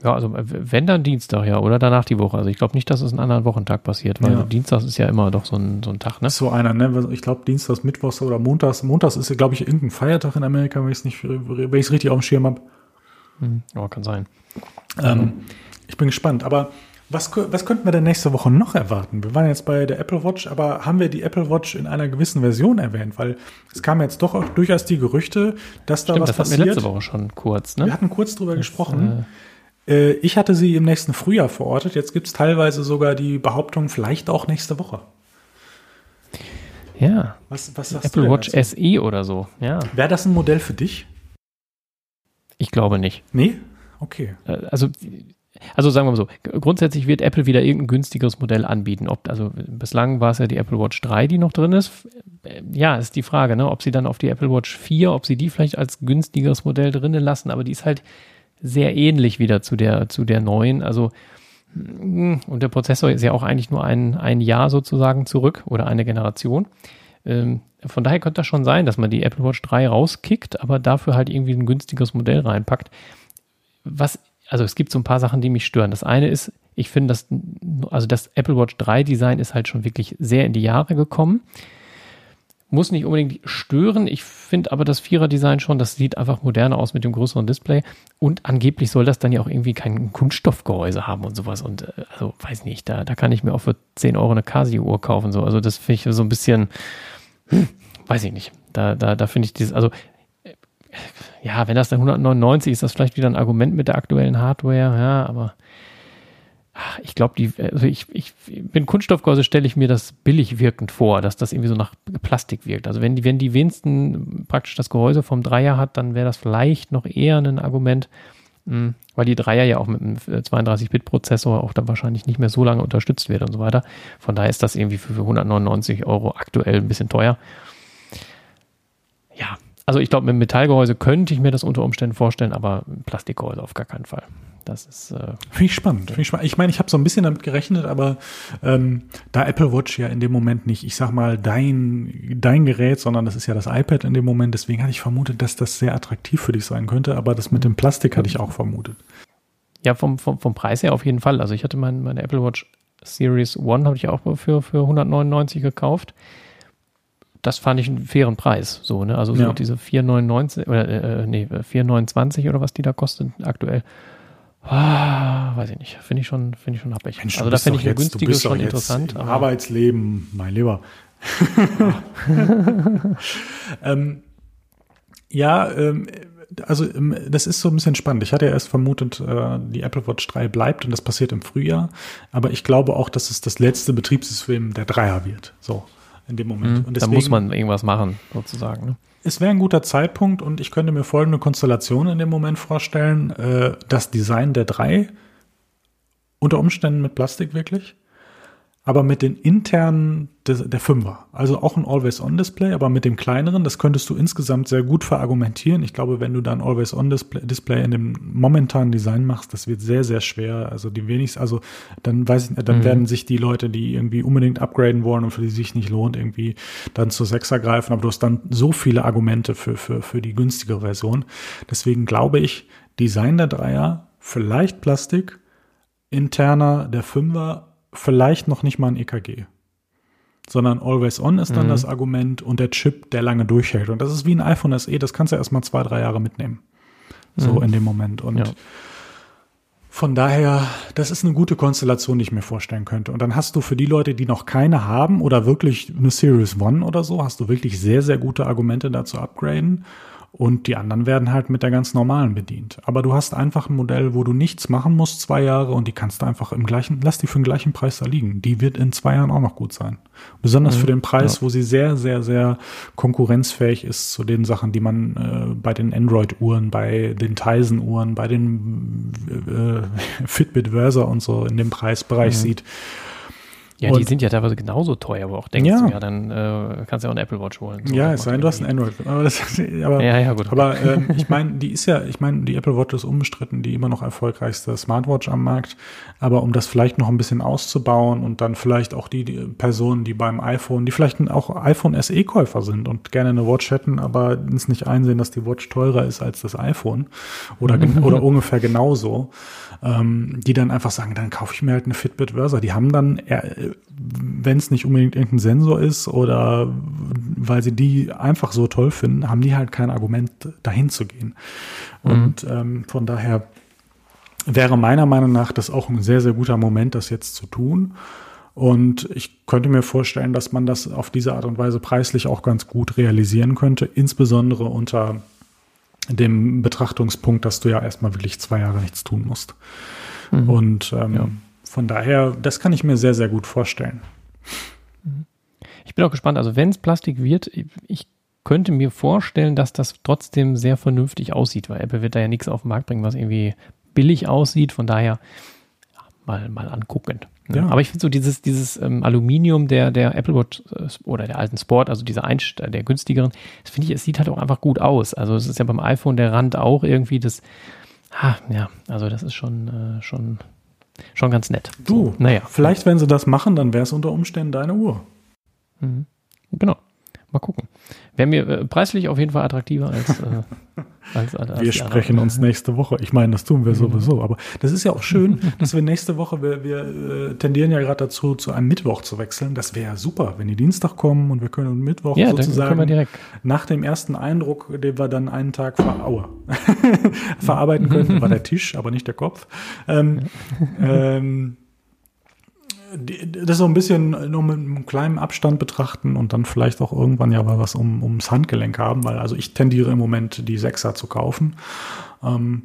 Ja, also wenn dann Dienstag, ja, oder danach die Woche. Also ich glaube nicht, dass es einen anderen Wochentag passiert, weil ja. Dienstag ist ja immer doch so ein, so ein Tag, ne? So einer, ne? Ich glaube Dienstags, Mittwochs oder Montags. Montags ist ja, glaube ich, irgendein Feiertag in Amerika, wenn ich es nicht, wenn ich es richtig auf dem Schirm habe. Hm, ja, kann sein. Ähm, ich bin gespannt. Aber was, was könnten wir denn nächste Woche noch erwarten? Wir waren jetzt bei der Apple Watch, aber haben wir die Apple Watch in einer gewissen Version erwähnt? Weil es kamen jetzt doch auch durchaus die Gerüchte, dass da Stimmt, was das passiert. Das hatten wir letzte Woche schon kurz, ne? Wir hatten kurz drüber das, gesprochen. Äh äh, ich hatte sie im nächsten Frühjahr verortet. Jetzt gibt es teilweise sogar die Behauptung, vielleicht auch nächste Woche. Ja. Was, was sagst Apple Watch dazu? SE oder so, ja. Wäre das ein Modell für dich? Ich glaube nicht. Nee? Okay. Äh, also also sagen wir mal so, grundsätzlich wird Apple wieder irgendein günstigeres Modell anbieten. Ob, also bislang war es ja die Apple Watch 3, die noch drin ist. Ja, ist die Frage, ne? ob sie dann auf die Apple Watch 4, ob sie die vielleicht als günstigeres Modell drinnen lassen, aber die ist halt sehr ähnlich wieder zu der, zu der neuen. Also, hm, und der Prozessor ist ja auch eigentlich nur ein, ein Jahr sozusagen zurück oder eine Generation. Ähm, von daher könnte das schon sein, dass man die Apple Watch 3 rauskickt, aber dafür halt irgendwie ein günstiges Modell reinpackt. Was also es gibt so ein paar Sachen, die mich stören. Das eine ist, ich finde, dass, also das Apple Watch 3 Design ist halt schon wirklich sehr in die Jahre gekommen. Muss nicht unbedingt stören. Ich finde aber das Vierer Design schon, das sieht einfach moderner aus mit dem größeren Display. Und angeblich soll das dann ja auch irgendwie kein Kunststoffgehäuse haben und sowas. Und äh, also weiß nicht, da, da kann ich mir auch für 10 Euro eine Casio-Uhr kaufen. So. Also das finde ich so ein bisschen, hm, weiß ich nicht. Da, da, da finde ich dieses, also ja, wenn das dann 199 ist, das vielleicht wieder ein Argument mit der aktuellen Hardware, ja, aber ach, ich glaube, die, also ich, ich bin Kunststoffgehäuse, stelle ich mir das billig wirkend vor, dass das irgendwie so nach Plastik wirkt. Also wenn die, wenn die wenigsten praktisch das Gehäuse vom Dreier hat, dann wäre das vielleicht noch eher ein Argument, mh, hm, weil die Dreier ja auch mit einem 32-Bit-Prozessor auch dann wahrscheinlich nicht mehr so lange unterstützt wird und so weiter. Von daher ist das irgendwie für 199 Euro aktuell ein bisschen teuer. Ja, also ich glaube, mit Metallgehäuse könnte ich mir das unter Umständen vorstellen, aber Plastikgehäuse auf gar keinen Fall. Das ist. Äh, Finde ich spannend. Find ich, spannend. ich meine, ich habe so ein bisschen damit gerechnet, aber ähm, da Apple Watch ja in dem Moment nicht, ich sag mal, dein, dein Gerät, sondern das ist ja das iPad in dem Moment, deswegen hatte ich vermutet, dass das sehr attraktiv für dich sein könnte, aber das mit dem Plastik hatte ich auch vermutet. Ja, vom, vom, vom Preis her auf jeden Fall. Also ich hatte mein, meine Apple Watch Series One, habe ich auch für, für 199 gekauft das fand ich einen fairen Preis. So, ne? Also so ja. diese 4,99 oder äh, äh nee, 4,29 oder was die da kostet aktuell. Ah, weiß ich nicht. Finde ich schon, finde ich schon happig. Mensch, also da finde ich eine günstige schon interessant. Arbeitsleben, mein Lieber. <laughs> ähm, ja, ähm, also ähm, das ist so ein bisschen spannend. Ich hatte ja erst vermutet, äh, die Apple Watch 3 bleibt und das passiert im Frühjahr. Aber ich glaube auch, dass es das letzte Betriebssystem der Dreier wird. So in dem Moment. Mhm, und deswegen, da muss man irgendwas machen, sozusagen. Ne? Es wäre ein guter Zeitpunkt und ich könnte mir folgende Konstellation in dem Moment vorstellen. Äh, das Design der drei, unter Umständen mit Plastik wirklich, aber mit den internen des, der Fünfer. Also auch ein Always-On-Display, aber mit dem kleineren, das könntest du insgesamt sehr gut verargumentieren. Ich glaube, wenn du dann Always-On-Display in dem momentanen Design machst, das wird sehr, sehr schwer. Also die wenigsten, also dann weiß ich, dann mhm. werden sich die Leute, die irgendwie unbedingt upgraden wollen und für die sich nicht lohnt, irgendwie dann zu Sechser greifen. Aber du hast dann so viele Argumente für, für, für die günstigere Version. Deswegen glaube ich, Design der Dreier, vielleicht Plastik, interner der Fünfer vielleicht noch nicht mal ein EKG. Sondern Always On ist dann mhm. das Argument und der Chip, der lange durchhält. Und das ist wie ein iPhone SE, das kannst du erstmal zwei, drei Jahre mitnehmen. So mhm. in dem Moment. Und ja. von daher, das ist eine gute Konstellation, die ich mir vorstellen könnte. Und dann hast du für die Leute, die noch keine haben oder wirklich eine Series One oder so, hast du wirklich sehr, sehr gute Argumente dazu upgraden. Und die anderen werden halt mit der ganz normalen bedient. Aber du hast einfach ein Modell, wo du nichts machen musst, zwei Jahre, und die kannst du einfach im gleichen, lass die für den gleichen Preis da liegen. Die wird in zwei Jahren auch noch gut sein. Besonders mhm, für den Preis, ja. wo sie sehr, sehr, sehr konkurrenzfähig ist zu den Sachen, die man äh, bei den Android-Uhren, bei den Tizen-Uhren, bei den äh, <laughs> Fitbit Versa und so in dem Preisbereich mhm. sieht. Ja, und die sind ja teilweise genauso teuer, aber auch denkst ja. du, ja, dann äh, kannst du ja auch eine Apple Watch holen. So ja, es sei denn, du hast ein Android. Aber, das, aber, ja, ja, gut. aber <laughs> ähm, ich meine, die ist ja, ich meine, die Apple Watch ist unbestritten die immer noch erfolgreichste Smartwatch am Markt. Aber um das vielleicht noch ein bisschen auszubauen und dann vielleicht auch die, die Personen, die beim iPhone, die vielleicht auch iPhone SE-Käufer sind und gerne eine Watch hätten, aber es nicht einsehen, dass die Watch teurer ist als das iPhone oder, <laughs> oder ungefähr genauso, ähm, die dann einfach sagen, dann kaufe ich mir halt eine Fitbit Versa. Die haben dann äh, wenn es nicht unbedingt irgendein Sensor ist oder weil sie die einfach so toll finden, haben die halt kein Argument, dahin zu gehen. Mhm. Und ähm, von daher wäre meiner Meinung nach das auch ein sehr, sehr guter Moment, das jetzt zu tun. Und ich könnte mir vorstellen, dass man das auf diese Art und Weise preislich auch ganz gut realisieren könnte, insbesondere unter dem Betrachtungspunkt, dass du ja erstmal wirklich zwei Jahre nichts tun musst. Mhm. Und ähm, ja. Von daher, das kann ich mir sehr, sehr gut vorstellen. Ich bin auch gespannt. Also wenn es Plastik wird, ich könnte mir vorstellen, dass das trotzdem sehr vernünftig aussieht, weil Apple wird da ja nichts auf den Markt bringen, was irgendwie billig aussieht. Von daher, mal, mal angucken. Ne? Ja. Aber ich finde so dieses, dieses ähm, Aluminium der, der Apple Watch äh, oder der alten Sport, also dieser Einst der günstigeren, das finde ich, es sieht halt auch einfach gut aus. Also es ist ja beim iPhone der Rand auch irgendwie das, ha, ja, also das ist schon, äh, schon, schon ganz nett. Du, so, naja. Vielleicht, wenn sie das machen, dann wäre es unter Umständen deine Uhr. Mhm. Genau. Mal gucken. Wäre mir äh, preislich auf jeden Fall attraktiver als, äh, <laughs> als, als Wir sprechen uns nächste Woche. Ich meine, das tun wir mhm. sowieso. Aber das ist ja auch schön, <laughs> dass wir nächste Woche, wir, wir äh, tendieren ja gerade dazu, zu einem Mittwoch zu wechseln. Das wäre ja super, wenn die Dienstag kommen und wir können am Mittwoch ja, sozusagen nach dem ersten Eindruck, den wir dann einen Tag ver Aua, <laughs> verarbeiten können, war der Tisch, aber nicht der Kopf. Ähm, ähm, das so ein bisschen nur mit einem kleinen Abstand betrachten und dann vielleicht auch irgendwann ja mal was um, ums Handgelenk haben, weil also ich tendiere im Moment die Sechser zu kaufen. Ähm,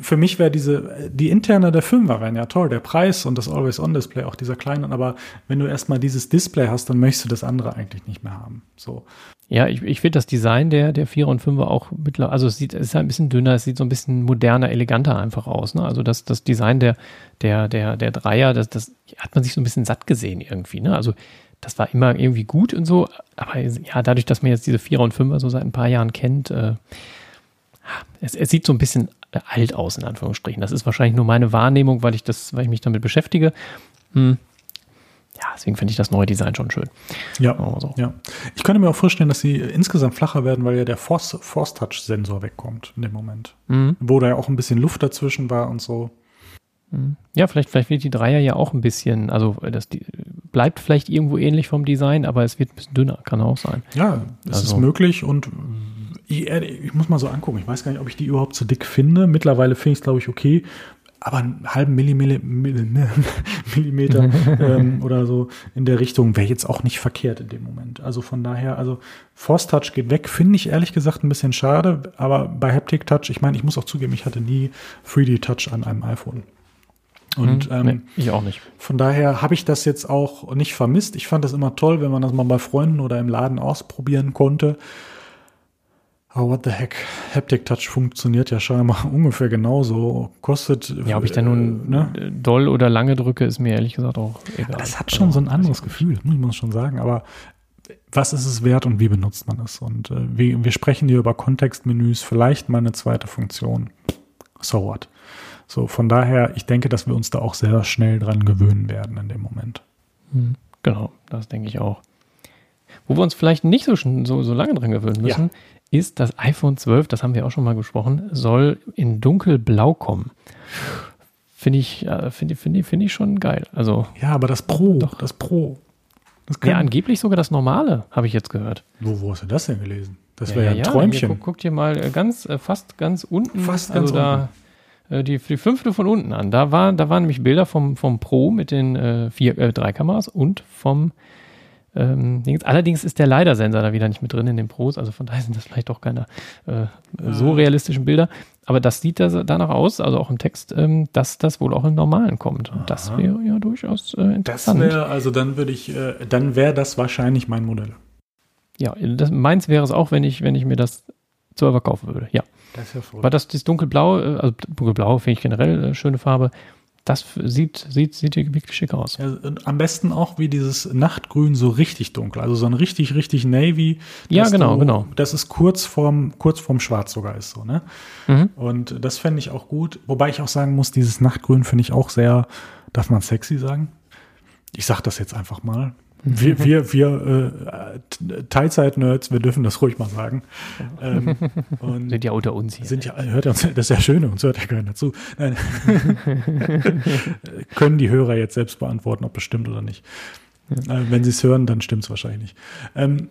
für mich wäre diese, die interne der Fünfer wären ja toll, der Preis und das Always-On-Display, auch dieser kleinen, aber wenn du erstmal dieses Display hast, dann möchtest du das andere eigentlich nicht mehr haben. So. Ja, ich, ich finde das Design der, der Vierer und Fünfer auch mittlerweile, also es sieht, es ist ein bisschen dünner, es sieht so ein bisschen moderner, eleganter einfach aus. Ne? Also das, das Design der, der, der, der Dreier, das, das hat man sich so ein bisschen satt gesehen irgendwie. Ne? Also das war immer irgendwie gut und so, aber ja, dadurch, dass man jetzt diese Vierer und Fünfer so seit ein paar Jahren kennt, äh, es, es sieht so ein bisschen alt aus, in Anführungsstrichen. Das ist wahrscheinlich nur meine Wahrnehmung, weil ich das, weil ich mich damit beschäftige. Hm. Ja, deswegen finde ich das neue Design schon schön. Ja, so. ja. Ich könnte mir auch vorstellen, dass sie insgesamt flacher werden, weil ja der Force-Touch-Sensor wegkommt in dem Moment. Mhm. Wo da ja auch ein bisschen Luft dazwischen war und so. Mhm. Ja, vielleicht, vielleicht wird die Dreier ja auch ein bisschen, also das die, bleibt vielleicht irgendwo ähnlich vom Design, aber es wird ein bisschen dünner, kann auch sein. Ja, es also. ist möglich und ich, ich, muss mal so angucken. Ich weiß gar nicht, ob ich die überhaupt zu dick finde. Mittlerweile finde ich es, glaube ich, okay. Aber einen halben Millimeter, <laughs> Millimeter ähm, <laughs> oder so in der Richtung wäre jetzt auch nicht verkehrt in dem Moment. Also von daher, also Force Touch geht weg, finde ich ehrlich gesagt ein bisschen schade. Aber bei Haptic Touch, ich meine, ich muss auch zugeben, ich hatte nie 3D Touch an einem iPhone. Und hm, ähm, nee, ich auch nicht. Von daher habe ich das jetzt auch nicht vermisst. Ich fand das immer toll, wenn man das mal bei Freunden oder im Laden ausprobieren konnte. Oh, what the heck? Haptic Touch funktioniert ja scheinbar <laughs> ungefähr genauso. Kostet. Ja, ob ich da nun äh, ne? doll oder lange drücke, ist mir ehrlich gesagt auch egal. Das hat schon so ein anderes Gefühl, muss man schon sagen. Aber was ist es wert und wie benutzt man es? Und äh, wir, wir sprechen hier über Kontextmenüs, vielleicht mal eine zweite Funktion. So what? So, von daher, ich denke, dass wir uns da auch sehr schnell dran gewöhnen werden in dem Moment. Hm, genau, das denke ich auch. Wo wir uns vielleicht nicht so, so, so lange dran gewöhnen müssen, ja ist das iPhone 12, das haben wir auch schon mal gesprochen, soll in dunkelblau kommen. Finde ich, äh, finde finde finde ich schon geil. Also ja, aber das Pro, doch das Pro. Das ja, angeblich sogar das normale, habe ich jetzt gehört. Wo, wo hast du das denn gelesen? Das wäre ja, ja, ein Träumchen. Guck, guck, dir mal äh, ganz, äh, fast ganz unten, fast ganz also da unten. die, die fünfte von unten an. Da war, da waren nämlich Bilder vom, vom Pro mit den äh, vier, äh, drei Kameras und vom ähm, Allerdings ist der LiDAR-Sensor da wieder nicht mit drin in den Pros, also von daher sind das vielleicht doch keine äh, so realistischen Bilder. Aber das sieht da, danach aus, also auch im Text, ähm, dass das wohl auch im Normalen kommt. Und das wäre ja durchaus äh, interessant. Das wäre, also dann würde ich, äh, dann wäre das wahrscheinlich mein Modell. Ja, das, meins wäre es auch, wenn ich, wenn ich mir das selber kaufen würde. Ja. Das ist ja voll. Weil das, das dunkelblau, äh, also dunkelblau finde ich generell eine schöne Farbe das sieht, sieht, sieht wirklich schick aus. Ja, am besten auch wie dieses Nachtgrün so richtig dunkel, also so ein richtig, richtig Navy. Ja, genau, du, genau. Das ist kurz vorm, kurz vorm Schwarz sogar ist so, ne? Mhm. Und das fände ich auch gut. Wobei ich auch sagen muss, dieses Nachtgrün finde ich auch sehr, darf man sexy sagen? Ich sag das jetzt einfach mal. Wir, wir, wir äh, Teilzeit-Nerds, wir dürfen das ruhig mal sagen. Ähm, sind ja unter uns hier. Sind ja, hört uns, das ist ja schön, uns hört ja keiner zu. <laughs> Können die Hörer jetzt selbst beantworten, ob es stimmt oder nicht. Ja. Äh, wenn sie es hören, dann stimmt es wahrscheinlich nicht. Ähm,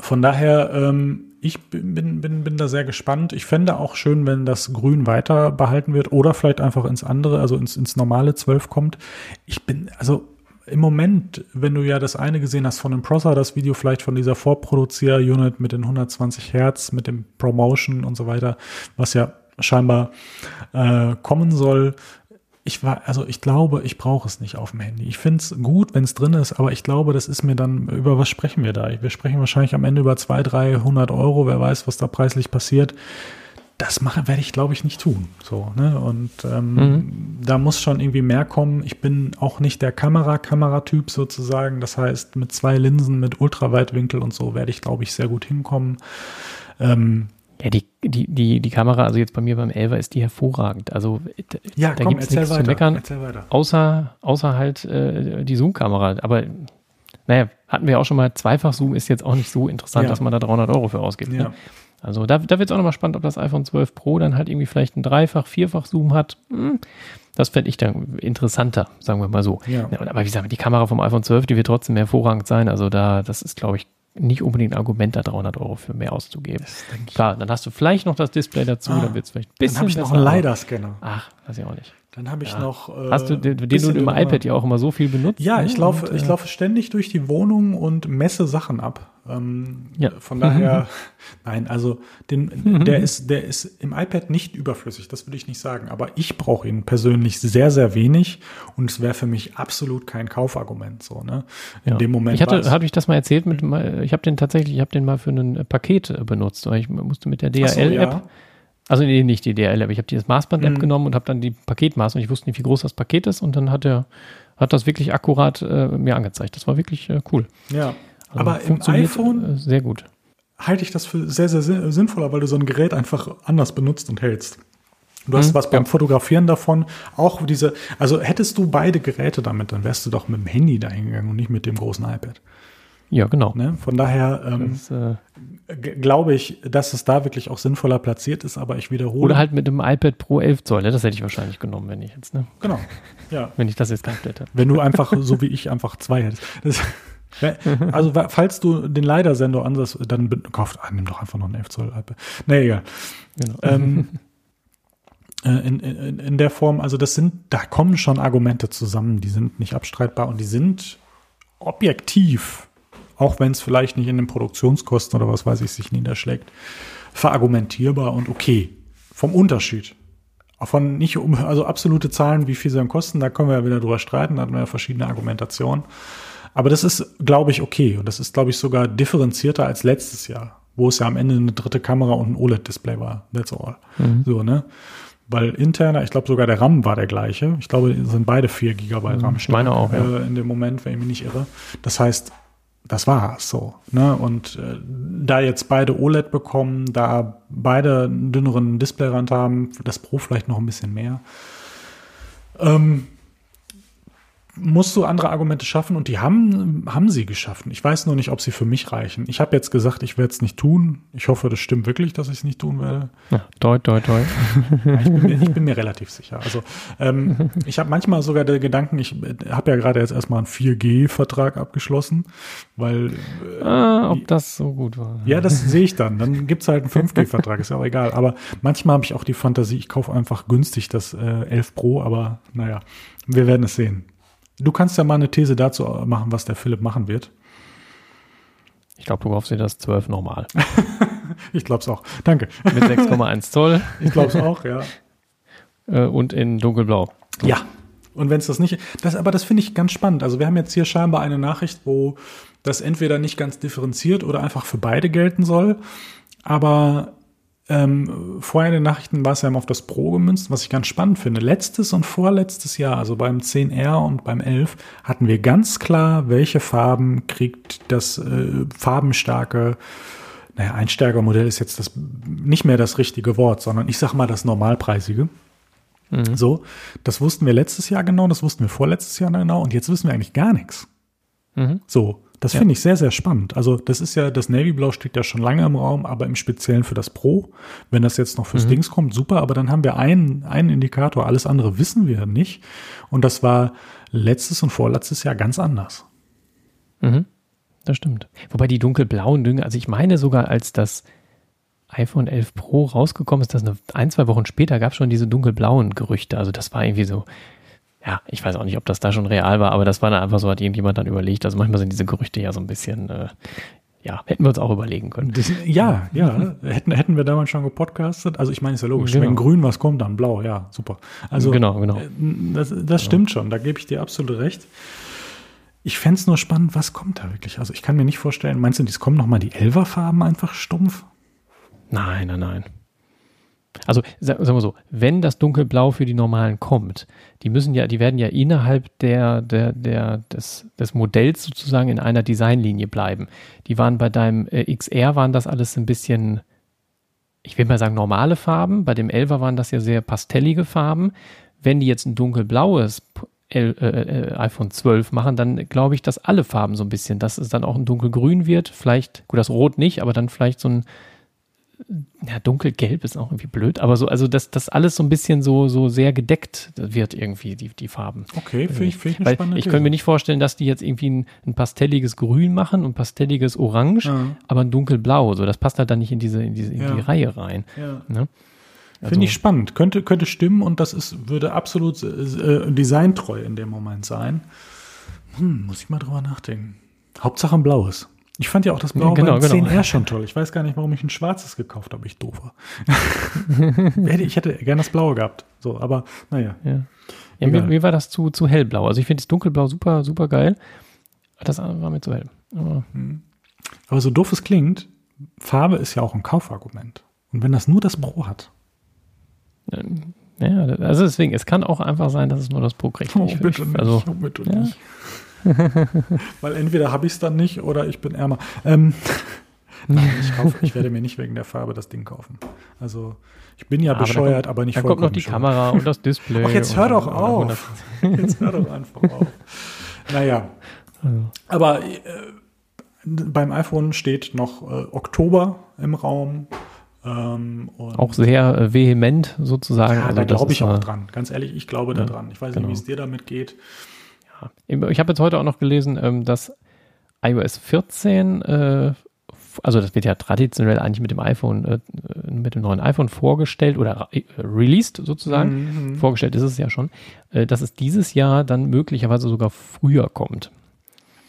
von daher, ähm, ich bin, bin, bin da sehr gespannt. Ich fände auch schön, wenn das Grün weiter behalten wird oder vielleicht einfach ins andere, also ins, ins normale 12 kommt. Ich bin, also im Moment, wenn du ja das eine gesehen hast von dem Prosser, das Video vielleicht von dieser Vorproduzier-Unit mit den 120 Hertz, mit dem Promotion und so weiter, was ja scheinbar äh, kommen soll. Ich war, also ich glaube, ich brauche es nicht auf dem Handy. Ich finde es gut, wenn es drin ist, aber ich glaube, das ist mir dann, über was sprechen wir da? Wir sprechen wahrscheinlich am Ende über 200, 300 Euro, wer weiß, was da preislich passiert das mache, werde ich, glaube ich, nicht tun. So, ne? Und ähm, mhm. da muss schon irgendwie mehr kommen. Ich bin auch nicht der Kamera-Kameratyp sozusagen. Das heißt, mit zwei Linsen, mit Ultraweitwinkel und so werde ich, glaube ich, sehr gut hinkommen. Ähm, ja, die, die, die, die Kamera, also jetzt bei mir beim Elva, ist die hervorragend. Also ja, da gibt es nichts weiter, zu meckern, außer, außer halt äh, die Zoom-Kamera. Aber naja, hatten wir auch schon mal, Zweifach-Zoom ist jetzt auch nicht so interessant, ja. dass man da 300 Euro für ausgibt. Ne? Ja. Ne? Also da, da wird es auch nochmal spannend, ob das iPhone 12 Pro dann halt irgendwie vielleicht ein Dreifach-, Vierfach-Zoom hat. Hm, das fände ich dann interessanter, sagen wir mal so. Ja. Aber wie gesagt, die Kamera vom iPhone 12, die wird trotzdem hervorragend sein. Also da, das ist, glaube ich, nicht unbedingt ein Argument, da 300 Euro für mehr auszugeben. Klar, dann hast du vielleicht noch das Display dazu, ah, dann wird es vielleicht ein bisschen Dann habe ich noch einen LiDAR-Scanner. Ach, weiß ich auch nicht. Dann habe ich ja. noch. Äh, Hast du den, den du im iPad ja auch immer so viel benutzt? Ja, ich laufe, und, ich äh, laufe ständig durch die Wohnung und messe Sachen ab. Ähm, ja. Von daher, <laughs> nein, also den, mhm. der ist, der ist im iPad nicht überflüssig, das würde ich nicht sagen. Aber ich brauche ihn persönlich sehr, sehr wenig und es wäre für mich absolut kein Kaufargument. So, ne? In ja. dem Moment. Ich hatte, hatte ich das mal erzählt mit, ich habe den tatsächlich, ich habe den mal für ein Paket äh, benutzt, weil ich musste mit der DHL-App. Also nee, nicht die DRL, aber ich habe die Maßband-App mhm. genommen und habe dann die Paketmaß und ich wusste nicht, wie groß das Paket ist und dann hat er hat das wirklich akkurat äh, mir angezeigt. Das war wirklich äh, cool. Ja, also aber im iPhone äh, sehr gut. Halte ich das für sehr, sehr sinnvoller, weil du so ein Gerät einfach anders benutzt und hältst. Du hast mhm, was beim ja. Fotografieren davon. Auch diese, also hättest du beide Geräte damit, dann wärst du doch mit dem Handy dahingegangen und nicht mit dem großen iPad. Ja, genau. Ne? Von daher ähm, das, äh, glaube ich, dass es da wirklich auch sinnvoller platziert ist, aber ich wiederhole. Oder halt mit dem iPad Pro 11 Zoll, ne? das hätte ich wahrscheinlich genommen, wenn ich jetzt, ne? Genau, ja. <laughs> wenn ich das jetzt komplett hätte. Wenn du einfach, so wie ich, einfach zwei hättest. Das, also, falls du den Leider-Sender ansatz, dann kauft, ah, nimm doch einfach noch ein 11 Zoll iPad. Nee, egal. Genau. Ähm, äh, in, in, in der Form, also das sind, da kommen schon Argumente zusammen, die sind nicht abstreitbar und die sind objektiv auch wenn es vielleicht nicht in den Produktionskosten oder was weiß ich sich niederschlägt, verargumentierbar und okay. Vom Unterschied. Von nicht um, also absolute Zahlen, wie viel sie dann kosten, da können wir ja wieder drüber streiten, da hatten wir ja verschiedene Argumentationen. Aber das ist, glaube ich, okay. Und das ist, glaube ich, sogar differenzierter als letztes Jahr, wo es ja am Ende eine dritte Kamera und ein OLED-Display war. That's all. Mhm. So, ne? Weil interner, ich glaube sogar der RAM war der gleiche. Ich glaube, sind beide 4 GB RAM. Ich meine auch, ja. Äh, in dem Moment, wenn ich mich nicht irre. Das heißt, das war so. Ne? Und äh, da jetzt beide OLED bekommen, da beide einen dünneren Displayrand haben, das Pro vielleicht noch ein bisschen mehr, ähm, musst du andere Argumente schaffen und die haben, haben sie geschaffen. Ich weiß nur nicht, ob sie für mich reichen. Ich habe jetzt gesagt, ich werde es nicht tun. Ich hoffe, das stimmt wirklich, dass ich es nicht tun werde. Ja, toi, toi, toi. <laughs> ich, bin mir, ich, bin mir, relativ sicher. Also ähm, ich habe manchmal sogar den Gedanken, ich habe ja gerade jetzt erstmal einen 4G-Vertrag abgeschlossen, weil äh, ah, ob das so gut war. Ja, das sehe ich dann. Dann gibt es halt einen 5G-Vertrag, ist ja auch egal. Aber manchmal habe ich auch die Fantasie, ich kaufe einfach günstig das äh, 11 Pro, aber naja, wir werden es sehen. Du kannst ja mal eine These dazu machen, was der Philipp machen wird. Ich glaube, du kaufst dir das 12 normal. <laughs> ich glaube es auch. Danke. Mit 6,1 Zoll. <laughs> Ich glaube es auch, ja. Äh, und in dunkelblau. Ja. Und wenn es das nicht, das, aber das finde ich ganz spannend. Also wir haben jetzt hier scheinbar eine Nachricht, wo das entweder nicht ganz differenziert oder einfach für beide gelten soll. Aber ähm, vorher in den Nachrichten war es ja immer auf das Pro gemünzt, was ich ganz spannend finde. Letztes und vorletztes Jahr, also beim 10R und beim 11, hatten wir ganz klar, welche Farben kriegt das äh, farbenstarke, naja, Einsteigermodell ist jetzt das nicht mehr das richtige Wort, sondern ich sag mal das normalpreisige. Mhm. So, das wussten wir letztes Jahr genau, das wussten wir vorletztes Jahr genau und jetzt wissen wir eigentlich gar nichts. Mhm. So, das ja. finde ich sehr, sehr spannend. Also das ist ja, das Navy Blau steht ja schon lange im Raum, aber im Speziellen für das Pro. Wenn das jetzt noch fürs mhm. Dings kommt, super, aber dann haben wir einen, einen Indikator, alles andere wissen wir nicht. Und das war letztes und vorletztes Jahr ganz anders. Mhm. Das stimmt. Wobei die dunkelblauen Dinge, also ich meine sogar, als das iPhone 11 Pro rausgekommen ist, dass eine, ein, zwei Wochen später gab es schon diese dunkelblauen Gerüchte. Also das war irgendwie so, ja, ich weiß auch nicht, ob das da schon real war, aber das war dann einfach so, hat irgendjemand dann überlegt. Also manchmal sind diese Gerüchte ja so ein bisschen, äh, ja, hätten wir uns auch überlegen können. Das, ja, ja, hätten, hätten wir damals schon gepodcastet. Also ich meine, ist ja logisch, genau. wenn grün was kommt, dann blau, ja, super. Also genau, genau. Äh, das, das genau. stimmt schon, da gebe ich dir absolut recht. Ich fände es nur spannend, was kommt da wirklich? Also ich kann mir nicht vorstellen, meinst du, es kommen nochmal die Elverfarben einfach stumpf? Nein, nein, nein. Also sagen wir so, wenn das dunkelblau für die normalen kommt, die müssen ja, die werden ja innerhalb der, der, der, des, des Modells sozusagen in einer Designlinie bleiben. Die waren bei deinem äh, XR waren das alles ein bisschen, ich will mal sagen, normale Farben. Bei dem 11er waren das ja sehr pastellige Farben. Wenn die jetzt ein dunkelblaues L, äh, äh iPhone 12 machen, dann glaube ich, dass alle Farben so ein bisschen, dass es dann auch ein dunkelgrün wird. Vielleicht, gut, das Rot nicht, aber dann vielleicht so ein ja, dunkelgelb ist auch irgendwie blöd, aber so, also dass das alles so ein bisschen so, so sehr gedeckt wird irgendwie, die, die Farben. Okay, finde ich, find ich Weil Ich könnte mir nicht vorstellen, dass die jetzt irgendwie ein, ein pastelliges Grün machen und pastelliges Orange, ja. aber ein dunkelblau, so, das passt halt dann nicht in diese, in diese, in ja. die Reihe rein. Ja. Ne? Also, Finde ich spannend. Könnte, könnte stimmen und das ist, würde absolut äh, designtreu in dem Moment sein. Hm, muss ich mal drüber nachdenken. Hauptsache ein blaues. Ich fand ja auch das Blaue genau, beim genau. 10R schon toll. Ich weiß gar nicht, warum ich ein schwarzes gekauft habe. Ich doof war. <laughs> ich hätte gerne das Blaue gehabt. So, aber naja. Ja. ja mir, mir, war das zu, zu hellblau. Also ich finde das Dunkelblau super, super geil. Das war mir zu hell. Aber, hm. aber so doof es klingt, Farbe ist ja auch ein Kaufargument. Und wenn das nur das Pro hat. Ja, also deswegen, es kann auch einfach sein, dass es nur das Pro kriegt. Oh, bitte nicht. Also, oh, bitte ja. nicht. <laughs> Weil entweder habe ich es dann nicht oder ich bin ärmer. Ähm, <laughs> Nein, ich, kaufe, ich werde mir nicht wegen der Farbe das Ding kaufen. Also ich bin ja, ja bescheuert, aber, kommt, aber nicht vollkommen Da kommt noch die bescheuert. Kamera und das Display. Ach, jetzt hör doch auf. Jetzt hör doch einfach auf. Naja. Also. Aber äh, beim iPhone steht noch äh, Oktober im Raum. Ähm, auch sehr äh, vehement sozusagen. Ja, also da glaube ich auch dran. Ganz ehrlich, ich glaube ja, da dran. Ich weiß genau. nicht, wie es dir damit geht. Ich habe jetzt heute auch noch gelesen, ähm, dass iOS 14, äh, also das wird ja traditionell eigentlich mit dem iPhone, äh, mit dem neuen iPhone vorgestellt oder äh, released sozusagen. Mhm. Vorgestellt ist es ja schon, dass es dieses Jahr dann möglicherweise sogar früher kommt.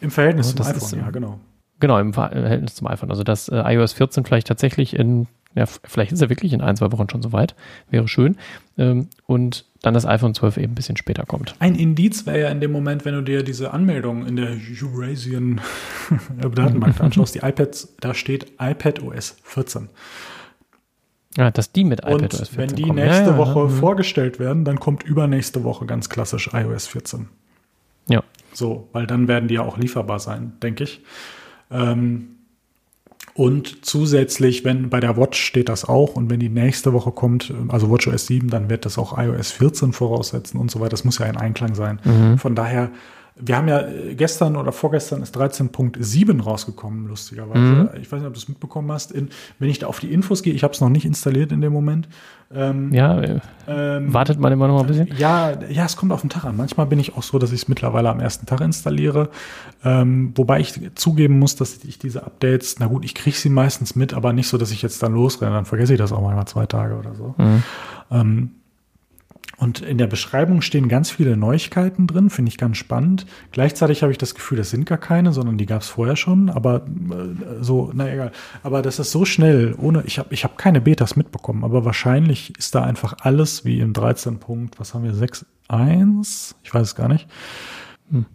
Im Verhältnis also, zum iPhone, ist, ja, genau. Genau, im Verhältnis zum iPhone. Also dass iOS 14 vielleicht tatsächlich in ja, vielleicht ist er wirklich in ein, zwei Wochen schon soweit. Wäre schön. Ähm, und dann das iPhone 12 eben ein bisschen später kommt. Ein Indiz wäre ja in dem Moment, wenn du dir diese Anmeldung in der Eurasian <laughs> Datenbank anschaust, die iPads, da steht iPad OS 14. Ja, dass die mit iPad OS 14 wenn die kommen. nächste ja, Woche ja, vorgestellt werden, dann kommt übernächste Woche ganz klassisch iOS 14. Ja. So, weil dann werden die ja auch lieferbar sein, denke ich. Ähm, und zusätzlich, wenn bei der Watch steht das auch und wenn die nächste Woche kommt, also WatchOS 7, dann wird das auch iOS 14 voraussetzen und so weiter. Das muss ja ein Einklang sein. Mhm. Von daher wir haben ja äh, gestern oder vorgestern ist 13.7 rausgekommen, lustigerweise. Mhm. Ich weiß nicht, ob du es mitbekommen hast. In, wenn ich da auf die Infos gehe, ich habe es noch nicht installiert in dem Moment. Ähm, ja, äh, ähm, wartet man immer noch ein bisschen? Ja, ja, es kommt auf den Tag an. Manchmal bin ich auch so, dass ich es mittlerweile am ersten Tag installiere. Ähm, wobei ich zugeben muss, dass ich diese Updates, na gut, ich kriege sie meistens mit, aber nicht so, dass ich jetzt dann losrenne. Dann vergesse ich das auch manchmal zwei Tage oder so. Mhm. Und in der Beschreibung stehen ganz viele Neuigkeiten drin, finde ich ganz spannend. Gleichzeitig habe ich das Gefühl, das sind gar keine, sondern die gab es vorher schon. Aber äh, so, na egal. Aber das ist so schnell, ohne, ich habe ich hab keine Betas mitbekommen, aber wahrscheinlich ist da einfach alles wie im 13 Punkt, was haben wir, 6.1? Ich weiß es gar nicht. Hm.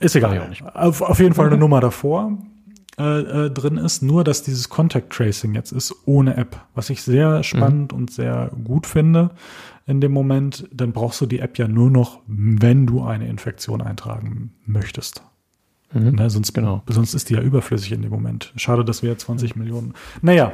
Ist egal. Auf, auf jeden Fall eine Nummer davor. Äh, äh, drin ist, nur dass dieses Contact Tracing jetzt ist ohne App, was ich sehr spannend mhm. und sehr gut finde in dem Moment, dann brauchst du die App ja nur noch, wenn du eine Infektion eintragen möchtest. Mhm, ne, sonst, genau. sonst ist die ja überflüssig in dem Moment. Schade, dass wir ja 20 Millionen. Naja.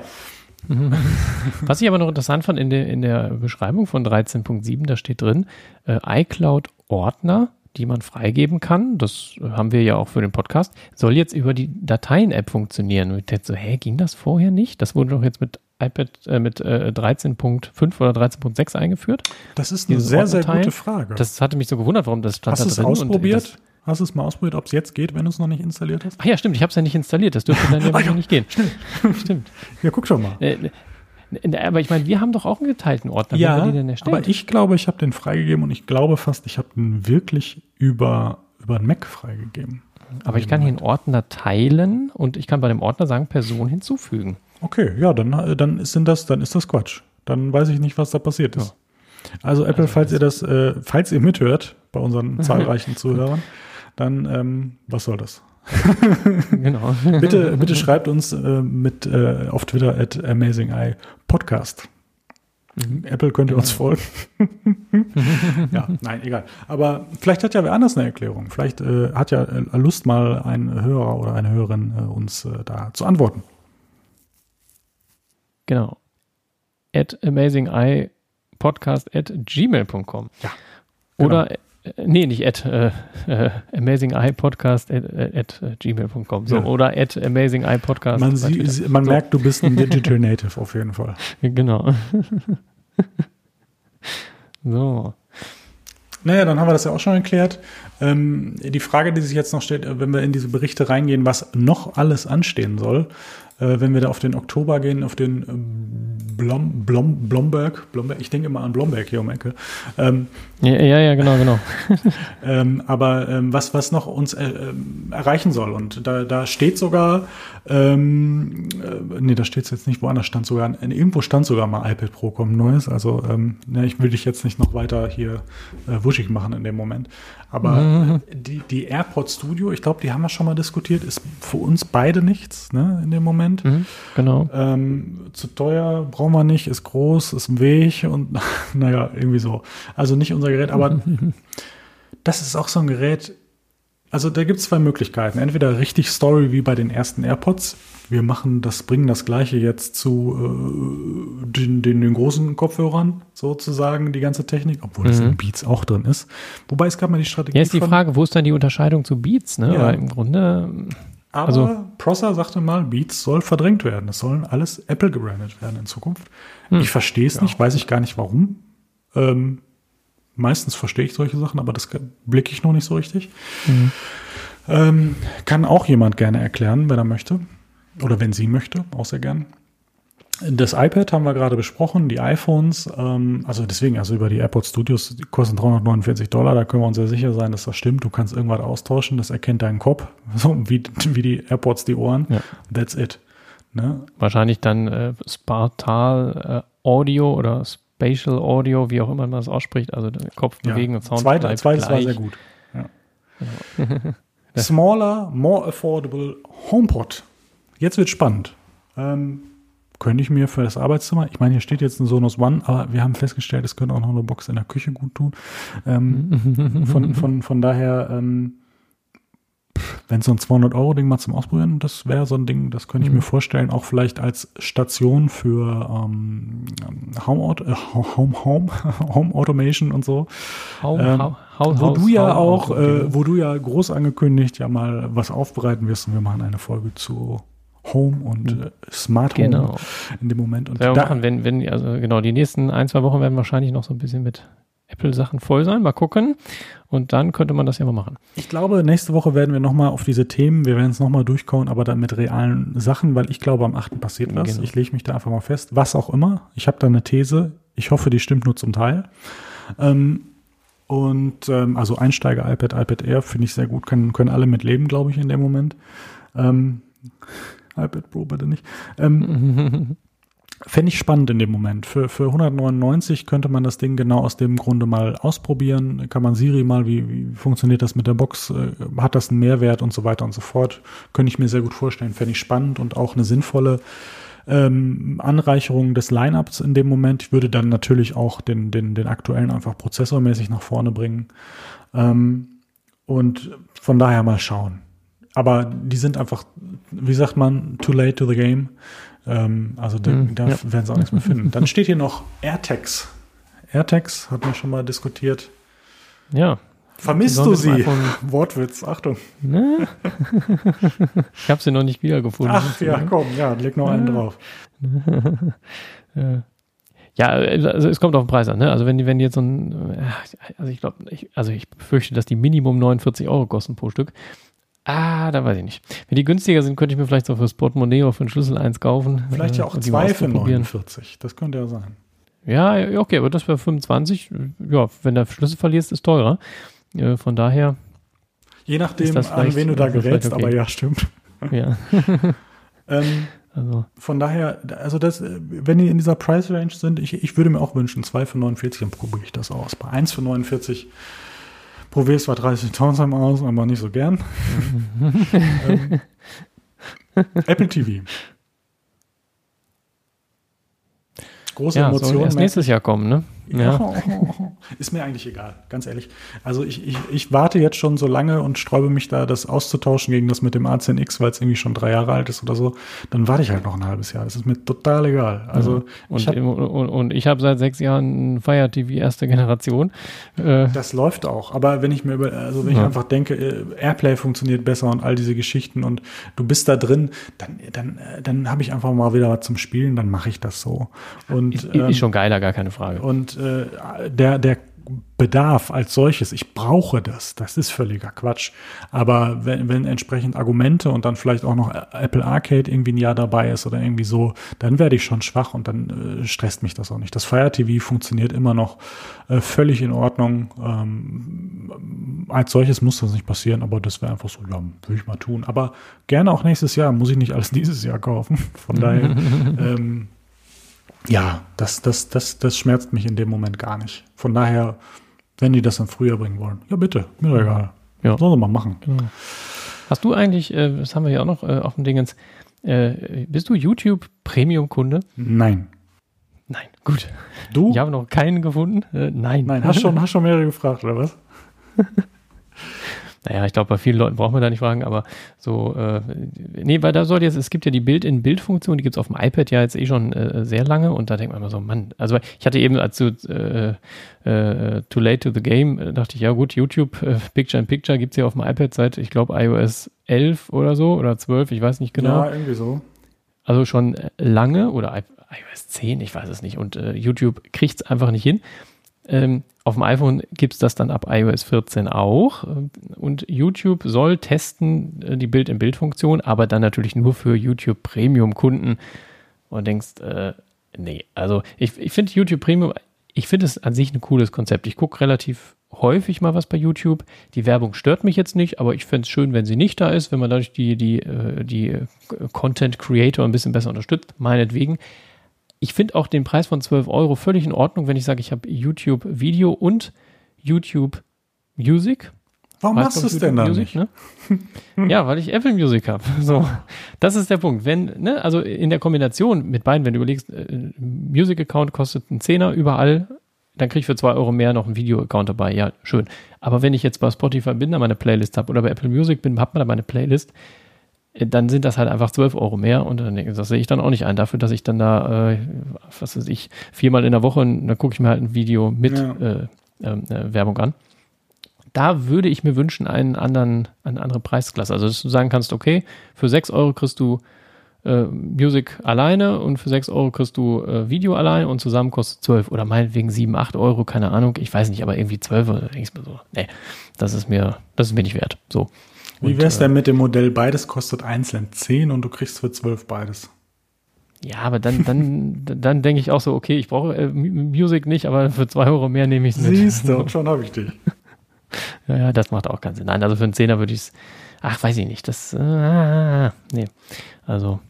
Mhm. <laughs> Was ich aber noch interessant fand in der, in der Beschreibung von 13.7, da steht drin, äh, iCloud-Ordner, die man freigeben kann, das haben wir ja auch für den Podcast, soll jetzt über die Dateien-App funktionieren. Und ich dachte so, hä, ging das vorher nicht? Das wurde doch jetzt mit iPad äh, mit äh, 13.5 oder 13.6 eingeführt. Das ist eine sehr, sehr gute Frage. Das hatte mich so gewundert, warum das stand hast da drin. Hast du es ausprobiert? Hast du es mal ausprobiert, ob es jetzt geht, wenn du es noch nicht installiert hast? Ach ja, stimmt. Ich habe es ja nicht installiert. Das dürfte dann ja <laughs> ah, nicht gehen. Schnell. <laughs> Stimmt. Ja, guck schon mal. Äh, aber ich meine, wir haben doch auch einen geteilten Ordner. Ja, aber ich glaube, ich habe den freigegeben und ich glaube fast, ich habe den wirklich über, über einen Mac freigegeben. Aber ich kann hier einen Ordner teilen und ich kann bei dem Ordner sagen, Person hinzufügen. Okay, ja, dann, äh, dann, sind das, dann ist das Quatsch. Dann weiß ich nicht, was da passiert ist. Ja. Also Apple, also, falls ihr das, äh, falls ihr mithört bei unseren <laughs> zahlreichen Zuhörern, dann ähm, was soll das? Genau. bitte, bitte schreibt uns äh, mit äh, auf Twitter at AmazingEye Podcast. Mhm. Apple könnte uns folgen. <laughs> ja, nein, egal. Aber vielleicht hat ja wer anders eine Erklärung. Vielleicht äh, hat ja äh, Lust mal ein Hörer oder eine Hörerin äh, uns äh, da zu antworten. Genau. At amazingeye podcast at gmail.com. Ja. Genau. Oder, nee, nicht at äh, äh, amazingeyepodcast at, äh, at gmail.com. So, ja. Oder at amazingeyepodcast. Man, sie, man so. merkt, du bist ein <laughs> Digital Native auf jeden Fall. Genau. <laughs> so. Naja, dann haben wir das ja auch schon erklärt. Ähm, die Frage, die sich jetzt noch stellt, wenn wir in diese Berichte reingehen, was noch alles anstehen soll, äh, wenn wir da auf den Oktober gehen, auf den ähm, Blom, Blom, Blomberg, Blomberg, ich denke immer an Blomberg hier um Ecke. Ähm, ja, ja, ja, genau, genau. <laughs> ähm, aber ähm, was, was noch uns äh, erreichen soll und da, da steht sogar, ähm, äh, nee, da steht es jetzt nicht, woanders stand sogar, irgendwo stand sogar mal iPad Pro kommt Neues, also ähm, ne, ich will dich jetzt nicht noch weiter hier äh, wuschig machen in dem Moment. Aber mhm. Die, die AirPods Studio, ich glaube, die haben wir schon mal diskutiert, ist für uns beide nichts ne, in dem Moment. Mhm, genau. Ähm, zu teuer brauchen wir nicht, ist groß, ist ein Weg und <laughs> naja, irgendwie so. Also nicht unser Gerät, aber <laughs> das ist auch so ein Gerät. Also da gibt es zwei Möglichkeiten. Entweder richtig Story wie bei den ersten AirPods, wir machen das, bringen das Gleiche jetzt zu äh, den, den, den, großen Kopfhörern sozusagen, die ganze Technik, obwohl mhm. das in Beats auch drin ist. Wobei es gab mal die Strategie. Ja, ist die Frage, wo ist dann die Unterscheidung zu Beats, ne? Ja. Weil im Grunde. Aber also, Prosser sagte mal, Beats soll verdrängt werden. Es sollen alles Apple gebrandet werden in Zukunft. Hm. Ich verstehe es ja. nicht, weiß ich gar nicht warum. Ähm, meistens verstehe ich solche Sachen, aber das blicke ich noch nicht so richtig. Mhm. Ähm, kann auch jemand gerne erklären, wenn er möchte. Oder wenn sie möchte, auch sehr gern. Das iPad haben wir gerade besprochen, die iPhones, ähm, also deswegen, also über die AirPods Studios, die kosten 349 Dollar, da können wir uns sehr sicher sein, dass das stimmt. Du kannst irgendwas austauschen, das erkennt deinen Kopf, <laughs> so wie, wie die AirPods die Ohren. Ja. That's it. Ne? Wahrscheinlich dann äh, Spartal äh, Audio oder Spatial Audio, wie auch immer man das ausspricht, also Kopf bewegen ja. und Sound. Zweite, zweites war sehr gut. Ja. Genau. <laughs> Smaller, more affordable HomePod. Jetzt wird spannend. Ähm, könnte ich mir für das Arbeitszimmer, ich meine, hier steht jetzt ein Sonos One, aber wir haben festgestellt, es könnte auch noch eine Box in der Küche gut tun. Ähm, <laughs> von, von, von daher, ähm, wenn so ein 200-Euro-Ding mal zum Ausprobieren, das wäre so ein Ding, das könnte ich mhm. mir vorstellen, auch vielleicht als Station für ähm, Home, äh, Home, Home, <laughs> Home Automation und so. Home, ähm, House, wo du ja auch, äh, wo du ja groß angekündigt ja mal was aufbereiten wirst und wir machen eine Folge zu Home und äh, Smart Home genau. in dem Moment. Und ja, da machen, wenn, wenn, also genau, die nächsten ein, zwei Wochen werden wahrscheinlich noch so ein bisschen mit Apple-Sachen voll sein. Mal gucken. Und dann könnte man das ja mal machen. Ich glaube, nächste Woche werden wir nochmal auf diese Themen, wir werden es nochmal durchkauen, aber dann mit realen Sachen, weil ich glaube, am 8. passiert was. Genau. Ich lege mich da einfach mal fest. Was auch immer. Ich habe da eine These. Ich hoffe, die stimmt nur zum Teil. Ähm, und ähm, also Einsteiger iPad, iPad Air finde ich sehr gut, können, können alle mit leben, glaube ich, in dem Moment. Ähm, iPad Pro bitte nicht. Ähm, <laughs> Fände ich spannend in dem Moment. Für, für 199 könnte man das Ding genau aus dem Grunde mal ausprobieren. Kann man Siri mal, wie, wie funktioniert das mit der Box? Äh, hat das einen Mehrwert und so weiter und so fort? Könnte ich mir sehr gut vorstellen. Fände ich spannend und auch eine sinnvolle ähm, Anreicherung des Lineups in dem Moment. Ich würde dann natürlich auch den, den, den aktuellen einfach prozessormäßig nach vorne bringen. Ähm, und von daher mal schauen aber die sind einfach, wie sagt man, too late to the game. Ähm, also da, mhm, da ja. werden sie auch nichts mehr finden. Dann steht hier noch AirTags. AirTags hatten wir schon mal diskutiert. Ja. Vermisst du sie? <laughs> Wortwitz, Achtung. Ne? <laughs> ich habe sie noch nicht wiedergefunden. Ach ja, komm, ja, leg noch einen drauf. <laughs> ja, also es kommt auf den Preis an. Ne? Also wenn die, wenn die jetzt so ein, also ich glaube, also ich befürchte, dass die Minimum 49 Euro kosten pro Stück. Ah, da weiß ich nicht. Wenn die günstiger sind, könnte ich mir vielleicht so fürs Portemonnaie oder für einen Schlüssel eins kaufen. Vielleicht ja auch äh, zwei für 49. Das könnte ja sein. Ja, okay, aber das wäre 25. Ja, wenn der Schlüssel verlierst, ist teurer. Äh, von daher. Je nachdem, an wen du da gerätst, okay. aber ja, stimmt. <laughs> Ja. <laughs> ähm, also. Von daher, also das, wenn die in dieser Price Range sind, ich, ich würde mir auch wünschen, 2 für 49, dann probiere ich das aus. Bei 1 für 49 probiere es zwar 30.000 aus, aber nicht so gern. <laughs> ähm, Apple TV. große ja, Emotionen. Erst nächstes Jahr kommen, ne? Ja. <laughs> Ist mir eigentlich egal, ganz ehrlich. Also ich, ich, ich warte jetzt schon so lange und sträube mich da, das auszutauschen gegen das mit dem A10X, weil es irgendwie schon drei Jahre alt ist oder so. Dann warte ich halt noch ein halbes Jahr. Das ist mir total egal. Also ja. und, ich hab, und, und, ich habe seit sechs Jahren ein Fire TV erste Generation. Äh, das läuft auch. Aber wenn ich mir über, also wenn ja. ich einfach denke, äh, Airplay funktioniert besser und all diese Geschichten und du bist da drin, dann, dann, äh, dann habe ich einfach mal wieder was zum Spielen, dann mache ich das so. Und, ist, ähm, ist schon geiler, gar keine Frage. Und äh, der, der Bedarf als solches, ich brauche das, das ist völliger Quatsch. Aber wenn, wenn entsprechend Argumente und dann vielleicht auch noch Apple Arcade irgendwie ein Jahr dabei ist oder irgendwie so, dann werde ich schon schwach und dann äh, stresst mich das auch nicht. Das Fire TV funktioniert immer noch äh, völlig in Ordnung. Ähm, als solches muss das nicht passieren, aber das wäre einfach so, ja, würde ich mal tun. Aber gerne auch nächstes Jahr, muss ich nicht alles <laughs> dieses Jahr kaufen. Von daher, <laughs> ähm, ja, das, das, das, das schmerzt mich in dem Moment gar nicht. Von daher, wenn die das dann früher bringen wollen, ja bitte, mir doch egal. Ja. Sollen sie mal machen. Genau. Hast du eigentlich, äh, das haben wir ja auch noch äh, auf dem Dingens, äh, bist du YouTube Premium-Kunde? Nein. Nein, gut. Du? Ich habe noch keinen gefunden. Äh, nein. Nein, hast schon, <laughs> hast schon mehrere gefragt, oder was? <laughs> Naja, ich glaube, bei vielen Leuten braucht man da nicht fragen, aber so, äh, nee, weil da soll jetzt, es gibt ja die Bild-in-Bild-Funktion, die gibt es auf dem iPad ja jetzt eh schon äh, sehr lange und da denkt man immer so, Mann, also ich hatte eben, als du äh, äh, Too Late to the Game, äh, dachte ich, ja gut, YouTube, äh, Picture in Picture gibt es ja auf dem iPad seit, ich glaube, iOS 11 oder so oder 12, ich weiß nicht genau. Ja, irgendwie so. Also schon lange oder iOS 10, ich weiß es nicht und äh, YouTube kriegt es einfach nicht hin. Ähm, auf dem iPhone gibt es das dann ab iOS 14 auch. Und YouTube soll testen äh, die Bild-in-Bild-Funktion, aber dann natürlich nur für YouTube Premium-Kunden. Und denkst, äh, nee, also ich, ich finde YouTube Premium, ich finde es an sich ein cooles Konzept. Ich gucke relativ häufig mal was bei YouTube. Die Werbung stört mich jetzt nicht, aber ich fände es schön, wenn sie nicht da ist, wenn man dadurch die, die, äh, die Content Creator ein bisschen besser unterstützt, meinetwegen ich finde auch den Preis von 12 Euro völlig in Ordnung, wenn ich sage, ich habe YouTube Video und YouTube Music. Warum weißt machst du es denn dann Music, nicht? Ne? ja, weil ich Apple Music habe. <laughs> So, das ist der Punkt. Wenn, ne, also in der Kombination mit beiden, wenn du überlegst, äh, Music Account kostet einen Zehner überall, dann kriege ich für zwei Euro mehr noch einen Video Account dabei. Ja, schön. Aber wenn ich jetzt bei Spotify bin, da meine Playlist habe oder bei Apple Music bin, hat man da meine Playlist, dann sind das halt einfach 12 Euro mehr und das sehe ich dann auch nicht ein. Dafür, dass ich dann da, äh, was weiß ich, viermal in der Woche, da gucke ich mir halt ein Video mit ja. äh, ähm, äh, Werbung an. Da würde ich mir wünschen, einen anderen, eine andere Preisklasse. Also, dass du sagen kannst, okay, für 6 Euro kriegst du äh, Music alleine und für 6 Euro kriegst du äh, Video alleine und zusammen kostet 12 oder meinetwegen 7, 8 Euro, keine Ahnung, ich weiß nicht, aber irgendwie 12 oder so. Nee, das ist mir, das ist mir nicht wert. So. Wie wär's denn äh, mit dem Modell, beides kostet einzeln 10 und du kriegst für 12 beides? Ja, aber dann, dann, <laughs> dann denke ich auch so, okay, ich brauche äh, Music nicht, aber für 2 Euro mehr nehme ich es mit. Siehst du, und <laughs> schon habe ich dich. ja, ja, das macht auch keinen Sinn. Nein, also für einen Zehner würde ich es, ach, weiß ich nicht, das, äh, nee, also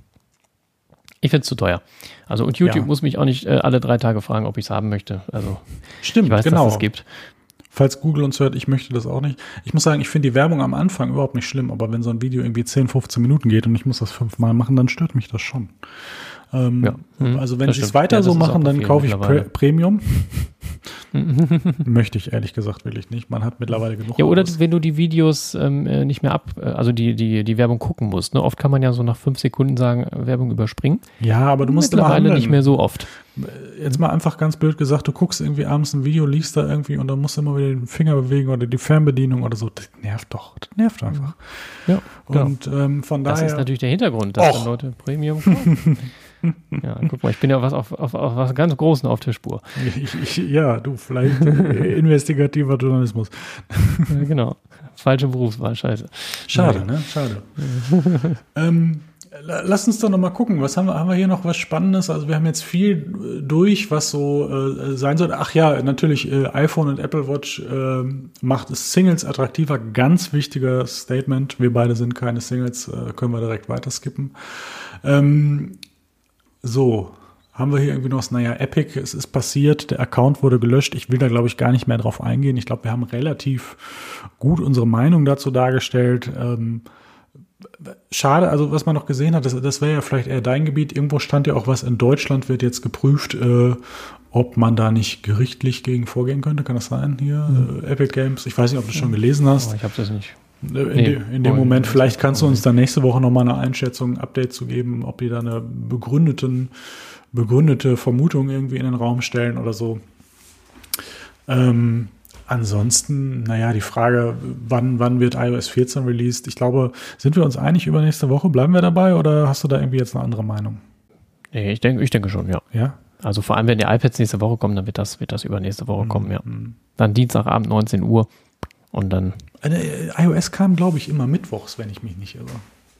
ich finde es zu teuer. Also und YouTube ja. muss mich auch nicht äh, alle drei Tage fragen, ob ich es haben möchte. Also Stimmt, ich weiß, genau. dass es gibt falls Google uns hört, ich möchte das auch nicht. Ich muss sagen, ich finde die Werbung am Anfang überhaupt nicht schlimm, aber wenn so ein Video irgendwie 10, 15 Minuten geht und ich muss das fünfmal machen, dann stört mich das schon. Ähm, ja. mhm, also wenn sie es weiter ja, so machen, dann kaufe ich Pre Premium. <laughs> Möchte ich ehrlich gesagt will ich nicht. Man hat mittlerweile genug. Ja, oder wenn du die Videos ähm, äh, nicht mehr ab, äh, also die, die, die Werbung gucken musst. Ne? Oft kann man ja so nach fünf Sekunden sagen, äh, Werbung überspringen. Ja, aber du musst mittlerweile nicht mehr so oft. Jetzt mal einfach ganz blöd gesagt, du guckst irgendwie abends ein Video, liest da irgendwie und dann musst du immer wieder den Finger bewegen oder die Fernbedienung oder so. Das nervt doch. Das nervt einfach. Ja. Und genau. ähm, von daher. Das ist natürlich der Hintergrund, dass Och. dann Leute Premium kaufen. <laughs> <laughs> Ja, guck mal, ich bin ja was auf, auf, auf was ganz Großen auf der Spur. Ich, <laughs> ich, ja, du, vielleicht investigativer Journalismus. <laughs> Ja, genau. Falsche Berufswahl, scheiße. Schade, ja. ne? Schade. ähm, lass uns doch noch mal gucken, was haben wir, haben wir hier noch was Spannendes? Also wir haben jetzt viel durch, was so äh, sein soll. Ach ja, natürlich äh, iPhone und Apple Watch äh, macht es Singles attraktiver. Ganz wichtiger Statement. Wir beide sind keine Singles, äh, können wir direkt weiter skippen. Ähm, so, haben wir hier irgendwie noch was? Naja, Epic, es ist passiert, der Account wurde gelöscht. Ich will da, glaube ich, gar nicht mehr drauf eingehen. Ich glaube, wir haben relativ gut unsere Meinung dazu dargestellt. Ähm, schade, also was man noch gesehen hat, das, das wäre ja vielleicht eher dein Gebiet. Irgendwo stand ja auch was in Deutschland, wird jetzt geprüft, äh, ob man da nicht gerichtlich gegen vorgehen könnte. Kann das sein hier? Mhm. Äh, Epic Games. Ich weiß nicht, ob du das schon gelesen hast. Oh, ich habe das nicht. Äh, in, nee, de, in dem Moment, vielleicht kannst du uns dann nächste Woche nochmal eine Einschätzung, ein Update zu geben, ob die da eine begründeten, begründete Vermutung irgendwie in den Raum stellen oder so. Ähm, ansonsten, naja, die Frage, wann, wann wird iOS 14 released? Ich glaube, sind wir uns einig über nächste Woche? Bleiben wir dabei oder hast du da irgendwie jetzt eine andere Meinung? Nee, ich denke, ich denke schon, ja. Ja? Also vor allem, wenn die iPads nächste Woche kommen, dann wird das, wird das übernächste Woche mhm. kommen, ja. Mhm. Dann Dienstagabend 19 Uhr und dann. Äh, iOS kam, glaube ich, immer mittwochs, wenn ich mich nicht irre.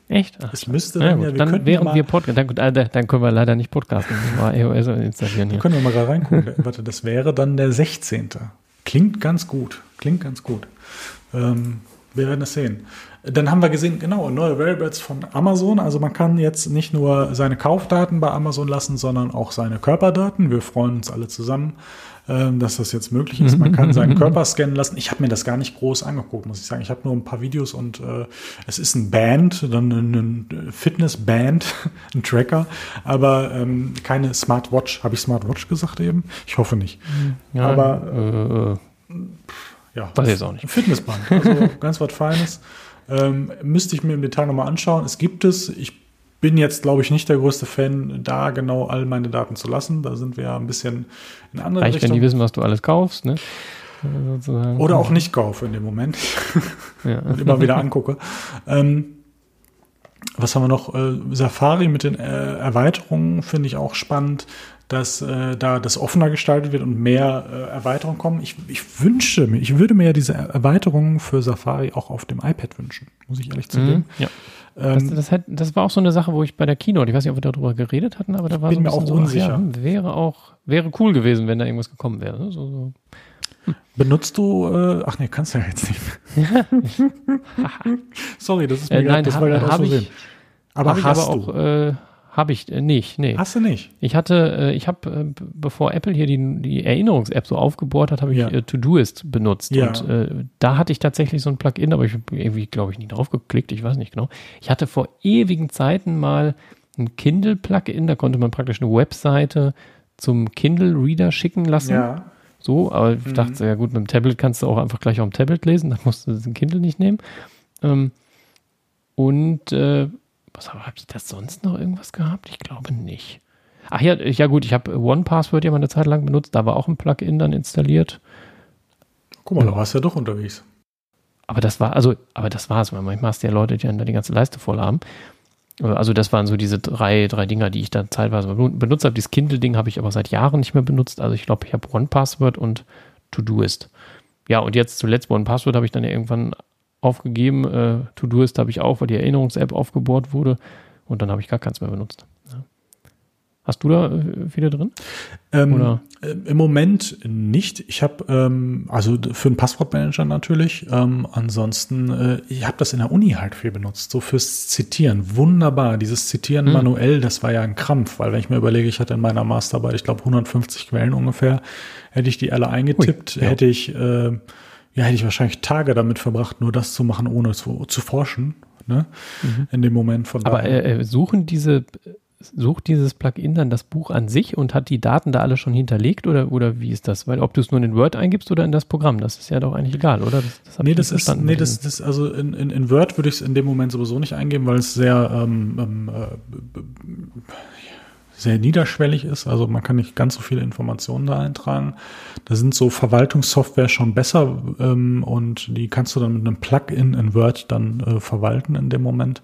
Echt? Ach, es müsste dann, ja, ja wir dann während ja wir podcasten, dann, äh, dann, können wir leider nicht podcasten, mal iOS installieren hier. Können wir mal gerade reingucken. <laughs> Warte, das wäre dann der 16. Klingt ganz gut. Klingt ganz gut. Ähm, wir werden es sehen. Dann haben wir gesehen, genau, neue Wearables von Amazon. Also man kann jetzt nicht nur seine Kaufdaten bei Amazon lassen, sondern auch seine Körperdaten. Wir freuen uns alle zusammen, dass das jetzt möglich ist. Man kann seinen Körper scannen lassen. Ich habe mir das gar nicht groß angeguckt, muss ich sagen. Ich habe nur ein paar Videos und äh, es ist ein Band, dann ein Fitnessband, <laughs> ein Tracker, aber ähm, keine Smartwatch. Habe ich Smartwatch gesagt eben? Ich hoffe nicht. Ja, aber äh, ja, weiß jetzt auch nicht. Fitnessband, also <laughs> ganz was Feines. Ähm, müsste ich mir im Detail nochmal anschauen. Es gibt es. Ich bin jetzt, glaube ich, nicht der größte Fan, da genau all meine Daten zu lassen. Da sind wir ja ein bisschen in andere Reicht, Richtung. wenn die wissen, was du alles kaufst, ne? Sozusagen. Oder auch nicht kaufe in dem Moment. <laughs> Ja. Und immer wieder angucke. Ähm, was haben wir noch? Äh, Safari mit den äh, Erweiterungen finde ich auch spannend dass äh, da das offener gestaltet wird und mehr Erweiterungen kommen. Ich, ich wünsche mir, ich würde mir ja diese Erweiterungen für Safari auch auf dem iPad wünschen, muss ich ehrlich zugeben. Mhm, ja. Ähm, das, das, hat, das, war auch so eine Sache, wo ich bei der Keynote, ich weiß nicht, ob wir darüber geredet hatten, aber da war bin so mir auch unsicher. So, ja, wäre auch, wäre cool gewesen, wenn da irgendwas gekommen wäre. Ne? So, so. Hm. Benutzt du, äh, ach nee, kannst du ja jetzt nicht. <laughs> <laughs> Sorry, das ist mir äh, grad, das war gerade aus Versehen. Aber ach, habe auch, äh, habe ich äh, nicht, nee. Hast du nicht? Ich hatte, äh, ich habe, äh, bevor Apple hier die, die Erinnerungs-App so aufgebohrt hat, habe ich ja. Todoist benutzt. Ja. Und äh, da hatte ich tatsächlich so ein Plugin, aber ich habe irgendwie, glaube ich, nicht drauf geklickt, ich weiß nicht genau. Ich hatte vor ewigen Zeiten mal ein Kindle-Plugin, da konnte man praktisch eine Webseite zum Kindle-Reader schicken lassen. Ja. So, aber ich mhm. dachte, ja gut, mit dem Tablet kannst du auch einfach gleich auf dem Tablet lesen, dann musst du den Kindle nicht nehmen. Ähm, und äh, was habe ich das sonst noch irgendwas gehabt? Ich glaube nicht. Ach ja, ja gut, ich habe OnePassword ja mal eine Zeit lang benutzt, da war auch ein Plugin dann installiert. Guck mal, ja. du warst ja doch unterwegs. Aber das war, also, aber das war es. Manchmal hast du ja Leute, die dann da die ganze Leiste voll haben. Also das waren so diese drei, drei Dinger, die ich dann zeitweise benutzt habe. Dieses Kindle-Ding habe ich aber seit Jahren nicht mehr benutzt. Also ich glaube, ich habe OnePassword und Todoist. Ja, und jetzt zuletzt OnePassword habe ich dann ja irgendwann aufgegeben. Äh, To-Doist habe ich auch, weil die Erinnerungs-App aufgebohrt wurde. Und dann habe ich gar keins mehr benutzt. Ja. Hast du da äh, viele drin? Ähm, äh, Im Moment nicht. Ich habe ähm, also für einen Passwortmanager natürlich. Ähm, ansonsten, äh, ich habe das in der Uni halt viel benutzt, so fürs Zitieren. Wunderbar. Dieses Zitieren hm. manuell, das war ja ein Krampf, weil wenn ich mir überlege, ich hatte in meiner Masterarbeit, ich glaube 150 Quellen ungefähr, hätte ich die alle eingetippt, Ui, ja. hätte ich äh, ja, hätte ich wahrscheinlich Tage damit verbracht, nur das zu machen, ohne zu, zu forschen. Ne? Mhm. In dem Moment von Aber äh, suchen diese, sucht dieses Plugin dann das Buch an sich und hat die Daten da alle schon hinterlegt oder, oder wie ist das? Weil ob du es nur in Word eingibst oder in das Programm, das ist ja doch eigentlich egal, oder? Das, das nee, das ist, nee, das, das, also in, in, in Word würde ich es in dem Moment sowieso nicht eingeben, weil es sehr, ähm, ähm, äh, sehr niederschwellig ist. Also man kann nicht ganz so viele Informationen da eintragen. Da sind so Verwaltungssoftware schon besser ähm, und die kannst du dann mit einem Plugin in Word dann äh, verwalten in dem Moment.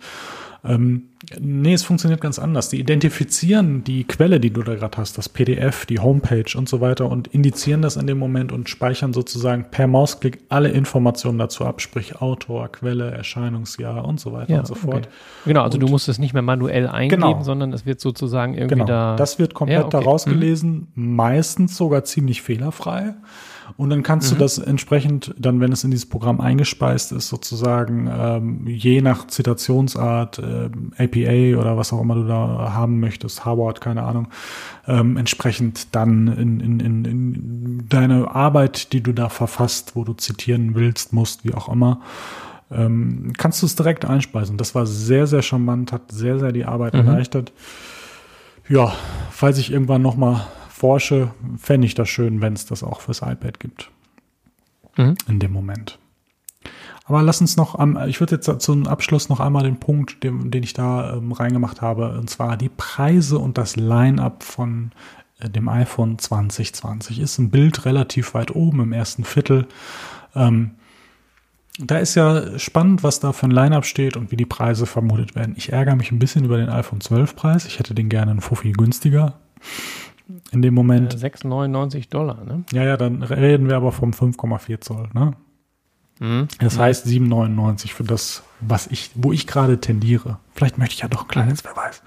Ähm, nee, es funktioniert ganz anders. Die identifizieren die Quelle, die du da gerade hast, das PDF, die Homepage und so weiter und indizieren das in dem Moment und speichern sozusagen per Mausklick alle Informationen dazu ab, sprich Autor, Quelle, Erscheinungsjahr und so weiter ja, und so fort. Okay. Genau, also und du musst es nicht mehr manuell eingeben, genau. sondern es wird sozusagen irgendwie genau, da. Das wird komplett ja, okay. da rausgelesen, mhm. meistens sogar ziemlich fehlerfrei. Und dann kannst mhm. du das entsprechend, dann, wenn es in dieses Programm eingespeist ist, sozusagen ähm, je nach Zitationsart, äh, APA oder was auch immer du da haben möchtest, Harvard, keine Ahnung, ähm, entsprechend dann in, in, in, in deine Arbeit, die du da verfasst, wo du zitieren willst, musst, wie auch immer, ähm, kannst du es direkt einspeisen. Das war sehr, sehr charmant, hat sehr, sehr die Arbeit mhm. erleichtert. Ja, falls ich irgendwann noch mal forsche, fände ich das schön, wenn es das auch fürs iPad gibt. Mhm. In dem Moment. Aber lass uns noch, am, ich würde jetzt zum Abschluss noch einmal den Punkt, den, den ich da ähm, reingemacht habe, und zwar die Preise und das Line-up von äh, dem iPhone 2020. Ist ein Bild relativ weit oben im ersten Viertel. Ähm, da ist ja spannend, was da für ein Line-Up steht und wie die Preise vermutet werden. Ich ärgere mich ein bisschen über den iPhone 12 Preis. Ich hätte den gerne einen Fuffi günstiger. In dem Moment. 6,99 äh, Dollar, ne? Ja, ja, dann reden wir aber vom 5,4 Zoll, ne? Mhm. Das heißt 7,99 für das, was ich, wo ich gerade tendiere. Vielleicht möchte ich ja doch ein kleines, wer weiß.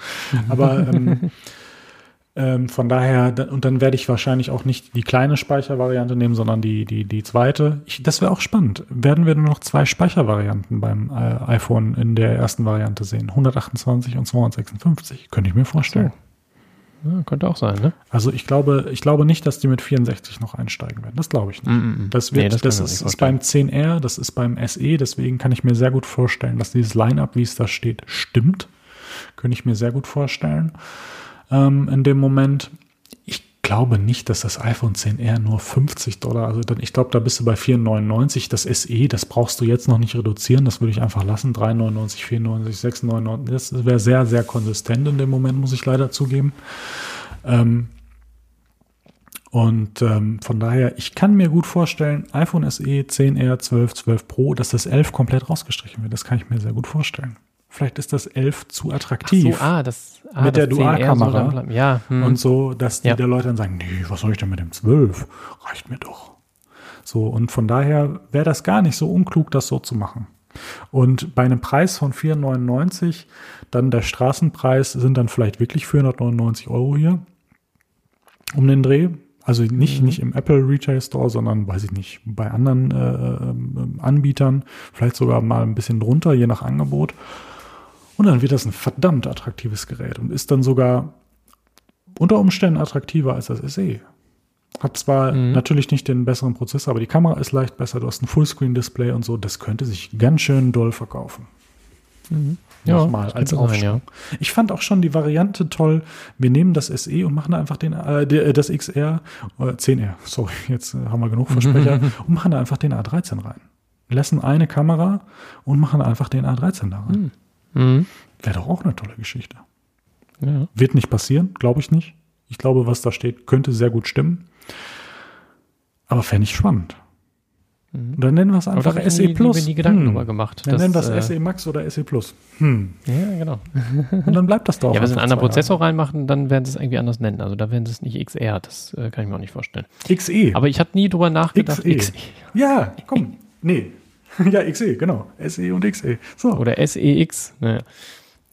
Aber ähm, <laughs> ähm, von daher, und dann werde ich wahrscheinlich auch nicht die kleine Speichervariante nehmen, sondern die, die, die zweite. Ich, das wäre auch spannend. Werden wir nur noch zwei Speichervarianten beim äh, iPhone in der ersten Variante sehen? 128 und 256. Könnte ich mir vorstellen. So. Ja, könnte auch sein, ne? Also ich glaube, ich glaube nicht, dass die mit 64 noch einsteigen werden. Das glaube ich nicht. Mm -mm. Das, wird, nee, das, das ist, ist beim 10R, das ist beim SE, deswegen kann ich mir sehr gut vorstellen, dass dieses Line-Up, wie es da steht, stimmt. Könnte ich mir sehr gut vorstellen ähm, in dem Moment. Ich glaube nicht, dass das iPhone 10R nur 50 Dollar, also dann, ich glaube, da bist du bei 4,99. Das SE, das brauchst du jetzt noch nicht reduzieren, das würde ich einfach lassen. 3,99, 4,99, 6,99. Das wäre sehr, sehr konsistent in dem Moment, muss ich leider zugeben. Ähm, und ähm, von daher, ich kann mir gut vorstellen, iPhone SE, 10R, 12, 12 Pro, dass das 11 komplett rausgestrichen wird. Das kann ich mir sehr gut vorstellen. Vielleicht ist das 11 zu attraktiv. So, ah, das, ah, mit das der Dualkamera. So ja, hm. Und so, dass die ja. der Leute dann sagen, nee, was soll ich denn mit dem 12? Reicht mir doch. So, und von daher wäre das gar nicht so unklug, das so zu machen. Und bei einem Preis von 4,99, dann der Straßenpreis sind dann vielleicht wirklich 499 Euro hier um den Dreh. Also nicht, mhm. nicht im Apple Retail Store, sondern weiß ich nicht, bei anderen äh, äh Anbietern, vielleicht sogar mal ein bisschen drunter, je nach Angebot. Und dann wird das ein verdammt attraktives Gerät und ist dann sogar unter Umständen attraktiver als das SE. Hat zwar mhm. natürlich nicht den besseren Prozessor, aber die Kamera ist leicht besser. Du hast ein Fullscreen-Display und so. Das könnte sich ganz schön doll verkaufen. Mhm. Nochmal als Aufschwung. Ja. Ich fand auch schon die Variante toll. Wir nehmen das SE und machen da einfach den, äh, das XR, äh, 10R, sorry, jetzt äh, haben wir genug Versprecher, <laughs> und machen da einfach den A13 rein. Lassen eine Kamera und machen einfach den A13 da rein. Mhm. Mhm. Wäre doch auch eine tolle Geschichte. Ja. Wird nicht passieren, glaube ich nicht. Ich glaube, was da steht, könnte sehr gut stimmen. Aber fände ich spannend. Mhm. Dann nennen wir es einfach SE nie, Plus. Nie Gedanken hm. gemacht. Dann nennen wir es äh, SE Max oder SE Plus. Hm. Ja, genau. <laughs> Und dann bleibt das doch. Ja, wenn sie einen anderen Prozessor Jahre. reinmachen, dann werden sie es irgendwie anders nennen. Also da werden sie es nicht XR. Das äh, kann ich mir auch nicht vorstellen. XE. Aber ich hatte nie drüber nachgedacht. XE. XE. Ja, komm. Nee, <laughs> ja, XE, genau. SE und XE. So. Oder SEX. Naja.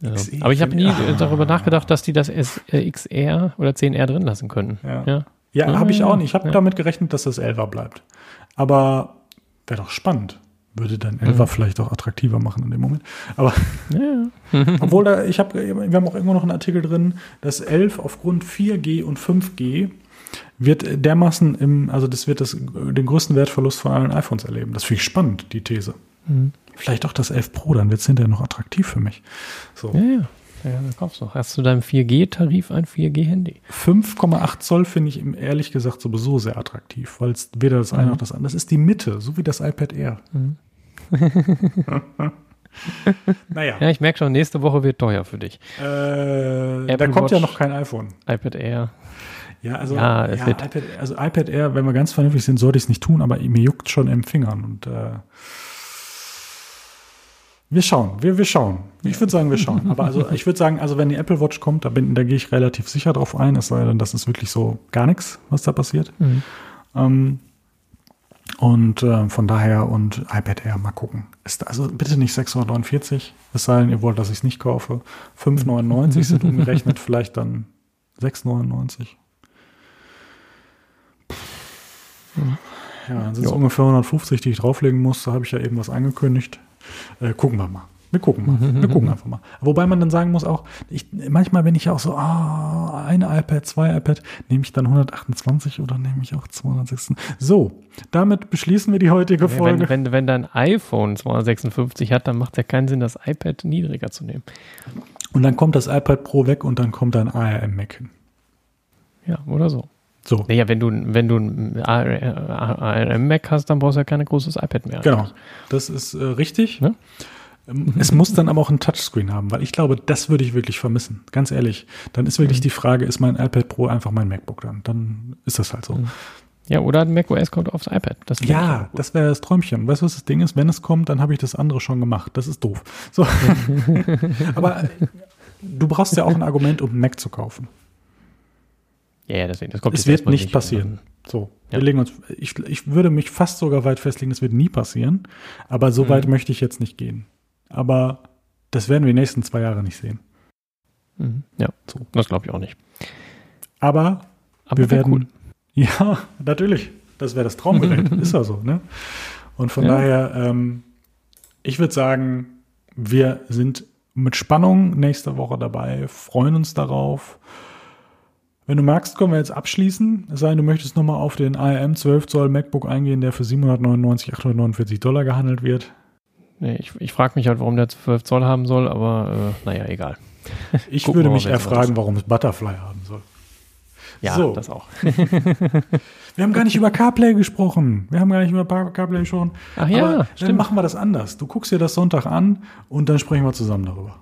Also. Aber ich habe nie ah. darüber nachgedacht, dass die das XR oder 10R drin lassen können. Ja, ja. ja habe ich auch nicht. Ich habe ja. damit gerechnet, dass das 11er bleibt. Aber wäre doch spannend. Würde dann 11er mhm. vielleicht auch attraktiver machen in dem Moment. Aber ja. <laughs> obwohl <laughs> da, ich habe, wir haben auch irgendwo noch einen Artikel drin, dass 11 aufgrund 4G und 5G wird dermaßen im, also das wird das, den größten Wertverlust von allen iPhones erleben. Das finde ich spannend, die These. Mhm. Vielleicht auch das 11 Pro, dann wird es hinterher noch attraktiv für mich. So. Ja, ja. Ja, dann kaufst du. Hast du deinem 4G-Tarif ein 4G-Handy? 5,8 Zoll finde ich ehrlich gesagt sowieso sehr attraktiv, weil es weder das eine mhm. noch das andere. Das ist die Mitte, so wie das iPad Air. Mhm. <laughs> naja. Ja, ich merke schon, nächste Woche wird teuer für dich. Äh, da kommt Watch, ja noch kein iPhone. iPad Air. Ja, also, ja, ja iPad, also iPad Air, wenn wir ganz vernünftig sind, sollte ich es nicht tun, aber mir juckt schon im Fingern und äh, wir schauen, wir, wir schauen. Ich würde sagen, wir schauen. Aber also <laughs> ich würde sagen, also wenn die Apple Watch kommt, da, bin, da gehe ich relativ sicher drauf ein, es sei denn, das ist wirklich so gar nichts, was da passiert. Mhm. Ähm, und äh, von daher und iPad Air, mal gucken. Ist also bitte nicht 649, es sei denn, ihr wollt, dass ich es nicht kaufe. 5,99 <laughs> sind umgerechnet, vielleicht dann 6,99. Ja, dann sind es ungefähr 150, die ich drauflegen muss. Da habe ich ja eben was angekündigt. Äh, gucken wir mal. Wir gucken mal. <laughs> Wir gucken einfach mal. Wobei man dann sagen muss auch, ich, manchmal bin ich auch so, ah, ein iPad, zwei iPad, nehme ich dann 128 oder nehme ich auch 206? So, damit beschließen wir die heutige Folge. Wenn, wenn, wenn dein iPhone 256 hat, dann macht es ja keinen Sinn, das iPad niedriger zu nehmen. Und dann kommt das iPad Pro weg und dann kommt ein ARM Mac hin. Ja, oder so. So. Naja, wenn du, wenn du ein ARM Mac hast, dann brauchst du ja kein großes iPad mehr. Genau. Das ist äh, richtig. Ne? Ähm, es muss dann aber auch ein Touchscreen haben, weil ich glaube, das würde ich wirklich vermissen. Ganz ehrlich. Dann ist wirklich mhm. die Frage, ist mein iPad Pro einfach mein MacBook dann? Dann ist das halt so. Mhm. Ja, oder ein macOS kommt aufs iPad. Das ja, das wäre das Träumchen. Weißt du, was das Ding ist? Wenn es kommt, dann habe ich das andere schon gemacht. Das ist doof. So. <laughs> aber du brauchst ja auch ein Argument, um einen Mac zu kaufen. Ja, ja deswegen. Das kommt es wird nicht passieren. So, ja. wir legen uns. Ich, ich würde mich fast sogar weit festlegen, es wird nie passieren. Aber so mhm. weit möchte ich jetzt nicht gehen. Aber das werden wir die nächsten zwei Jahre nicht sehen. Mhm. Ja, so. das glaube ich auch nicht. Aber, Aber wir werden. Cool. Ja, <laughs> natürlich. Das wäre das Traumgerät. <laughs> ist ja so, ne? Und von ja. daher, ähm, ich würde sagen, wir sind mit Spannung nächste Woche dabei, freuen uns darauf. Wenn du magst, können wir jetzt abschließen. Es sei denn, du möchtest nochmal auf den ARM 12 Zoll MacBook eingehen, der für 799, 849 Dollar gehandelt wird. Nee, ich, ich frage mich halt, warum der 12 Zoll haben soll, aber äh, naja, egal. <laughs> Ich würde mich eher fragen, warum es Butterfly haben soll. Ja, so. das auch. <laughs> wir haben gar nicht über CarPlay gesprochen. Wir haben gar nicht über CarPlay gesprochen. Ach ja, Aber stimmt. Dann machen wir das anders. Du guckst dir das Sonntag an und dann sprechen wir zusammen darüber.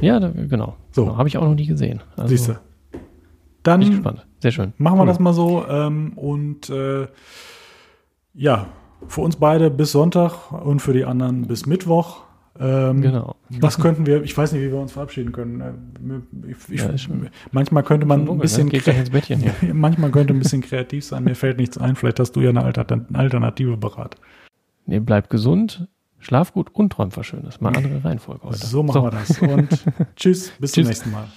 Ja, da, genau. So. Genau, Habe ich auch noch nie gesehen. Also, Siehst du. Dann bin gespannt. Sehr schön. Machen wir cool. das mal so. Ähm, und äh, ja, für uns beide bis Sonntag und für die anderen bis Mittwoch. Ähm, genau. Was könnten wir, ich weiß nicht, wie wir uns verabschieden können. Äh, ich, ich, ja, manchmal könnte man ein bisschen, Bettchen, ja. <laughs> manchmal könnte ein bisschen kreativ sein. Mir fällt nichts ein. Vielleicht hast du ja eine Alternative bereit. Nee, bleib gesund, schlaf gut und träum was Schönes. Mal <laughs> andere Reihenfolge heute. So machen so. wir das. Und <laughs> tschüss, bis tschüss. zum nächsten Mal.